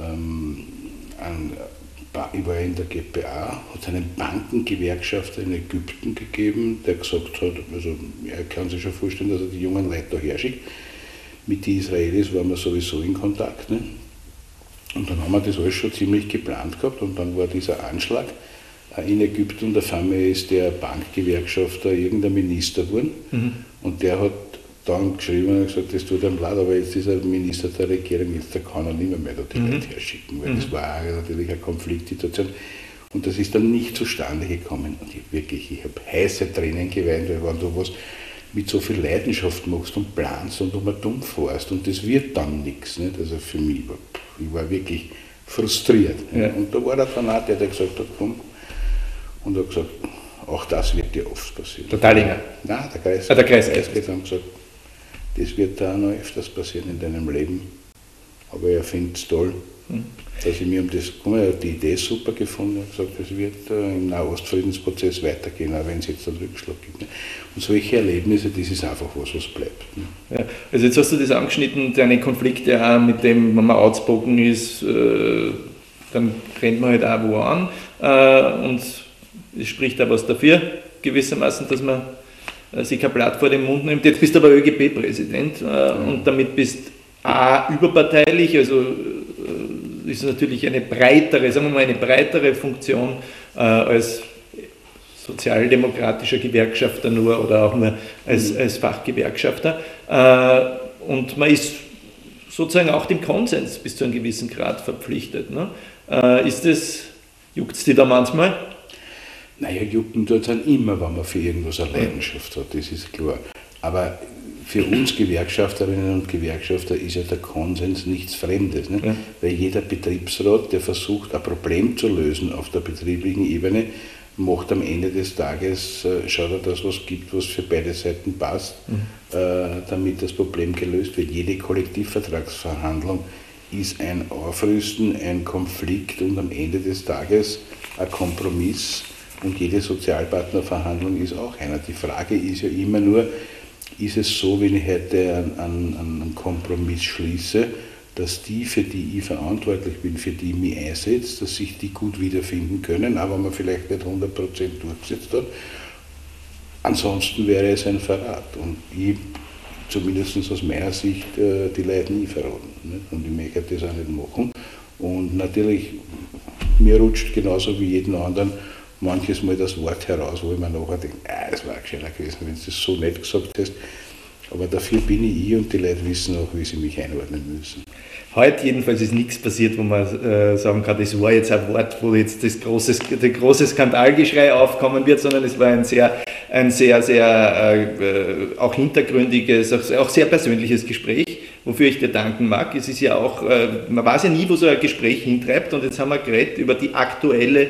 ähm, war in der GPA, hat es einen Bankengewerkschafter in Ägypten gegeben, der gesagt hat, also er kann sich schon vorstellen, dass er die jungen Leute da herschickt. Mit den Israelis waren wir sowieso in Kontakt. Ne? Und dann haben wir das alles schon ziemlich geplant gehabt und dann war dieser Anschlag äh, in Ägypten auf einmal ist der Bankgewerkschafter irgendein Minister geworden mhm. und der hat dann geschrieben und gesagt, das tut einem leid, aber jetzt ist er Minister der Regierung, jetzt kann er nicht mehr, mehr da die mhm. Leute herschicken, weil mhm. das war natürlich eine Konfliktsituation. Und das ist dann nicht zustande gekommen. Und ich wirklich, ich habe heiße Tränen geweint, weil wenn du was mit so viel Leidenschaft machst und planst und immer dumm fährst und das wird dann nichts. Nicht? Also für mich, ich war wirklich frustriert. Ja. Und da war der auch der, gesagt hat, komm, und hat gesagt, auch das wird dir oft passieren. Der Teilinger? Nein, der Kreis. Ah, der Kreis. Der Kreis haben gesagt, das wird da noch öfters passieren in deinem Leben. Aber er findet es toll, mhm. dass ich mir um das, guck mal, die Idee super gefunden habe, gesagt, es wird äh, im Nahostfriedensprozess weitergehen, auch wenn es jetzt einen Rückschlag gibt. Ne? Und solche Erlebnisse, das ist einfach was, was bleibt. Ne? Ja, also jetzt hast du das angeschnitten, deine Konflikte auch mit dem, wenn man outspoken ist, äh, dann rennt man halt auch wo an äh, und es spricht auch was dafür, gewissermaßen, dass man sich kein Blatt vor den Mund nimmt. Jetzt bist du aber ÖGB-Präsident äh, mhm. und damit bist A, überparteilich, also äh, ist natürlich eine breitere, sagen wir mal, eine breitere Funktion äh, als sozialdemokratischer Gewerkschafter nur oder auch nur als, mhm. als Fachgewerkschafter. Äh, und man ist sozusagen auch dem Konsens bis zu einem gewissen Grad verpflichtet. Ne? Äh, ist das, juckt es dir da manchmal? Naja, tut es dann immer, wenn man für irgendwas eine Leidenschaft hat, das ist klar. Aber für uns Gewerkschafterinnen und Gewerkschafter ist ja der Konsens nichts Fremdes. Ne? Ja. Weil jeder Betriebsrat, der versucht, ein Problem zu lösen auf der betrieblichen Ebene, macht am Ende des Tages, äh, schaut er, dass was gibt, was für beide Seiten passt, mhm. äh, damit das Problem gelöst wird. Jede Kollektivvertragsverhandlung ist ein Aufrüsten, ein Konflikt und am Ende des Tages ein Kompromiss und jede Sozialpartnerverhandlung ist auch einer. Die Frage ist ja immer nur, ist es so, wenn ich heute einen, einen Kompromiss schließe, dass die, für die ich verantwortlich bin, für die ich mich einsetze, dass sich die gut wiederfinden können, aber man vielleicht nicht 100% durchgesetzt hat. Ansonsten wäre es ein Verrat. Und ich, zumindest aus meiner Sicht, äh, die Leute nie verraten. Und ich möchte das auch nicht machen. Und natürlich, mir rutscht genauso wie jeden anderen manches Mal das Wort heraus, wo ich mir nachher denke, ah, das war gescheiter gewesen, wenn du das so nett gesagt hast. Aber dafür bin ich ich und die Leute wissen auch, wie sie mich einordnen müssen. Heute jedenfalls ist nichts passiert, wo man äh, sagen kann, das war jetzt ein Wort, wo jetzt das große, der große Skandalgeschrei aufkommen wird, sondern es war ein sehr, ein sehr, sehr äh, auch hintergründiges, auch sehr persönliches Gespräch, wofür ich dir danken mag. Es ist ja auch, äh, man weiß ja nie, wo so ein Gespräch hintreibt und jetzt haben wir geredet über die aktuelle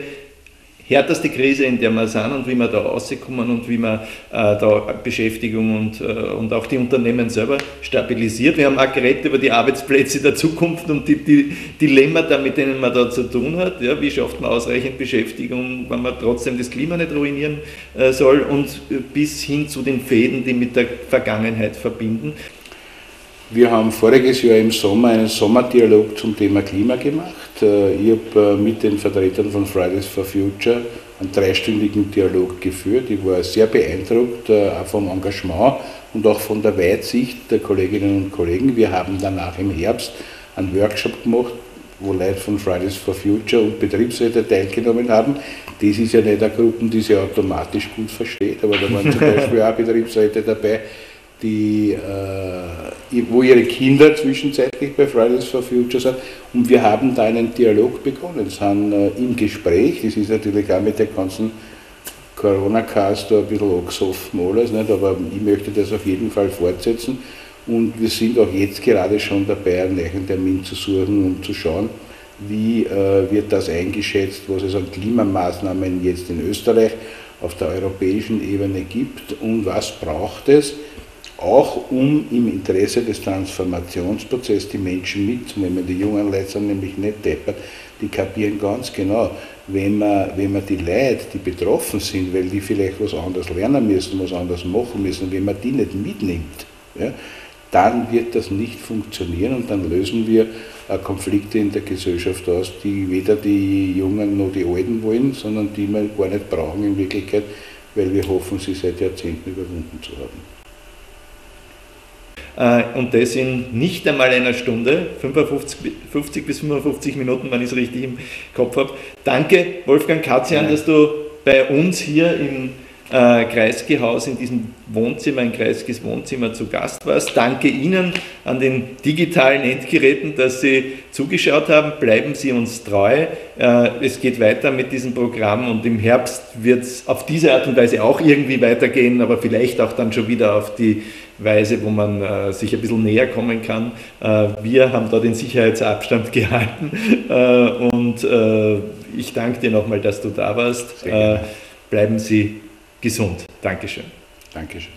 härteste Krise, in der wir sind und wie wir da rauskommen und wie man äh, da Beschäftigung und, äh, und auch die Unternehmen selber stabilisiert. Wir haben auch geredet über die Arbeitsplätze der Zukunft und die, die Dilemmata, mit denen man da zu tun hat. Ja, wie schafft man ausreichend Beschäftigung, wenn man trotzdem das Klima nicht ruinieren äh, soll und bis hin zu den Fäden, die mit der Vergangenheit verbinden. Wir haben voriges Jahr im Sommer einen Sommerdialog zum Thema Klima gemacht. Äh, ich habe äh, mit den Vertretern von Fridays for Future einen dreistündigen Dialog geführt. Ich war sehr beeindruckt, äh, auch vom Engagement und auch von der Weitsicht der Kolleginnen und Kollegen. Wir haben danach im Herbst einen Workshop gemacht, wo Leute von Fridays for Future und Betriebsräte teilgenommen haben. Das ist ja nicht eine Gruppe, die sich automatisch gut versteht, aber da waren zum Beispiel auch Betriebsräte dabei, die, äh, wo ihre Kinder zwischenzeitlich bei Fridays for Future sind. Und wir haben da einen Dialog begonnen, sind äh, im Gespräch, das ist natürlich auch mit der ganzen Corona-Cast ein bisschen angesoffen alles, nicht? aber ich möchte das auf jeden Fall fortsetzen. Und wir sind auch jetzt gerade schon dabei, einen neuen Termin zu suchen und zu schauen, wie äh, wird das eingeschätzt, was es an Klimamaßnahmen jetzt in Österreich auf der europäischen Ebene gibt und was braucht es, auch um im Interesse des Transformationsprozesses die Menschen mitzunehmen. Die jungen Leute sind nämlich nicht deppert, die kapieren ganz genau, wenn man, wenn man die Leute, die betroffen sind, weil die vielleicht was anderes lernen müssen, was anderes machen müssen, wenn man die nicht mitnimmt, ja, dann wird das nicht funktionieren und dann lösen wir äh, Konflikte in der Gesellschaft aus, die weder die Jungen noch die Alten wollen, sondern die wir gar nicht brauchen in Wirklichkeit, weil wir hoffen, sie seit Jahrzehnten überwunden zu haben. Äh, und das in nicht einmal einer Stunde, 55, 50 bis 55 Minuten, wenn ich es richtig im Kopf habe. Danke, Wolfgang Katzian, ja. dass du bei uns hier im äh, Kreisgehaus in diesem Wohnzimmer, ein Kreisges Wohnzimmer zu Gast warst. Danke Ihnen an den digitalen Endgeräten, dass Sie zugeschaut haben. Bleiben Sie uns treu. Äh, es geht weiter mit diesem Programm und im Herbst wird es auf diese Art und Weise auch irgendwie weitergehen, aber vielleicht auch dann schon wieder auf die Weise, wo man äh, sich ein bisschen näher kommen kann. Äh, wir haben da den Sicherheitsabstand gehalten äh, und äh, ich danke dir nochmal, dass du da warst. Bleiben Sie gesund. Dankeschön. Dankeschön.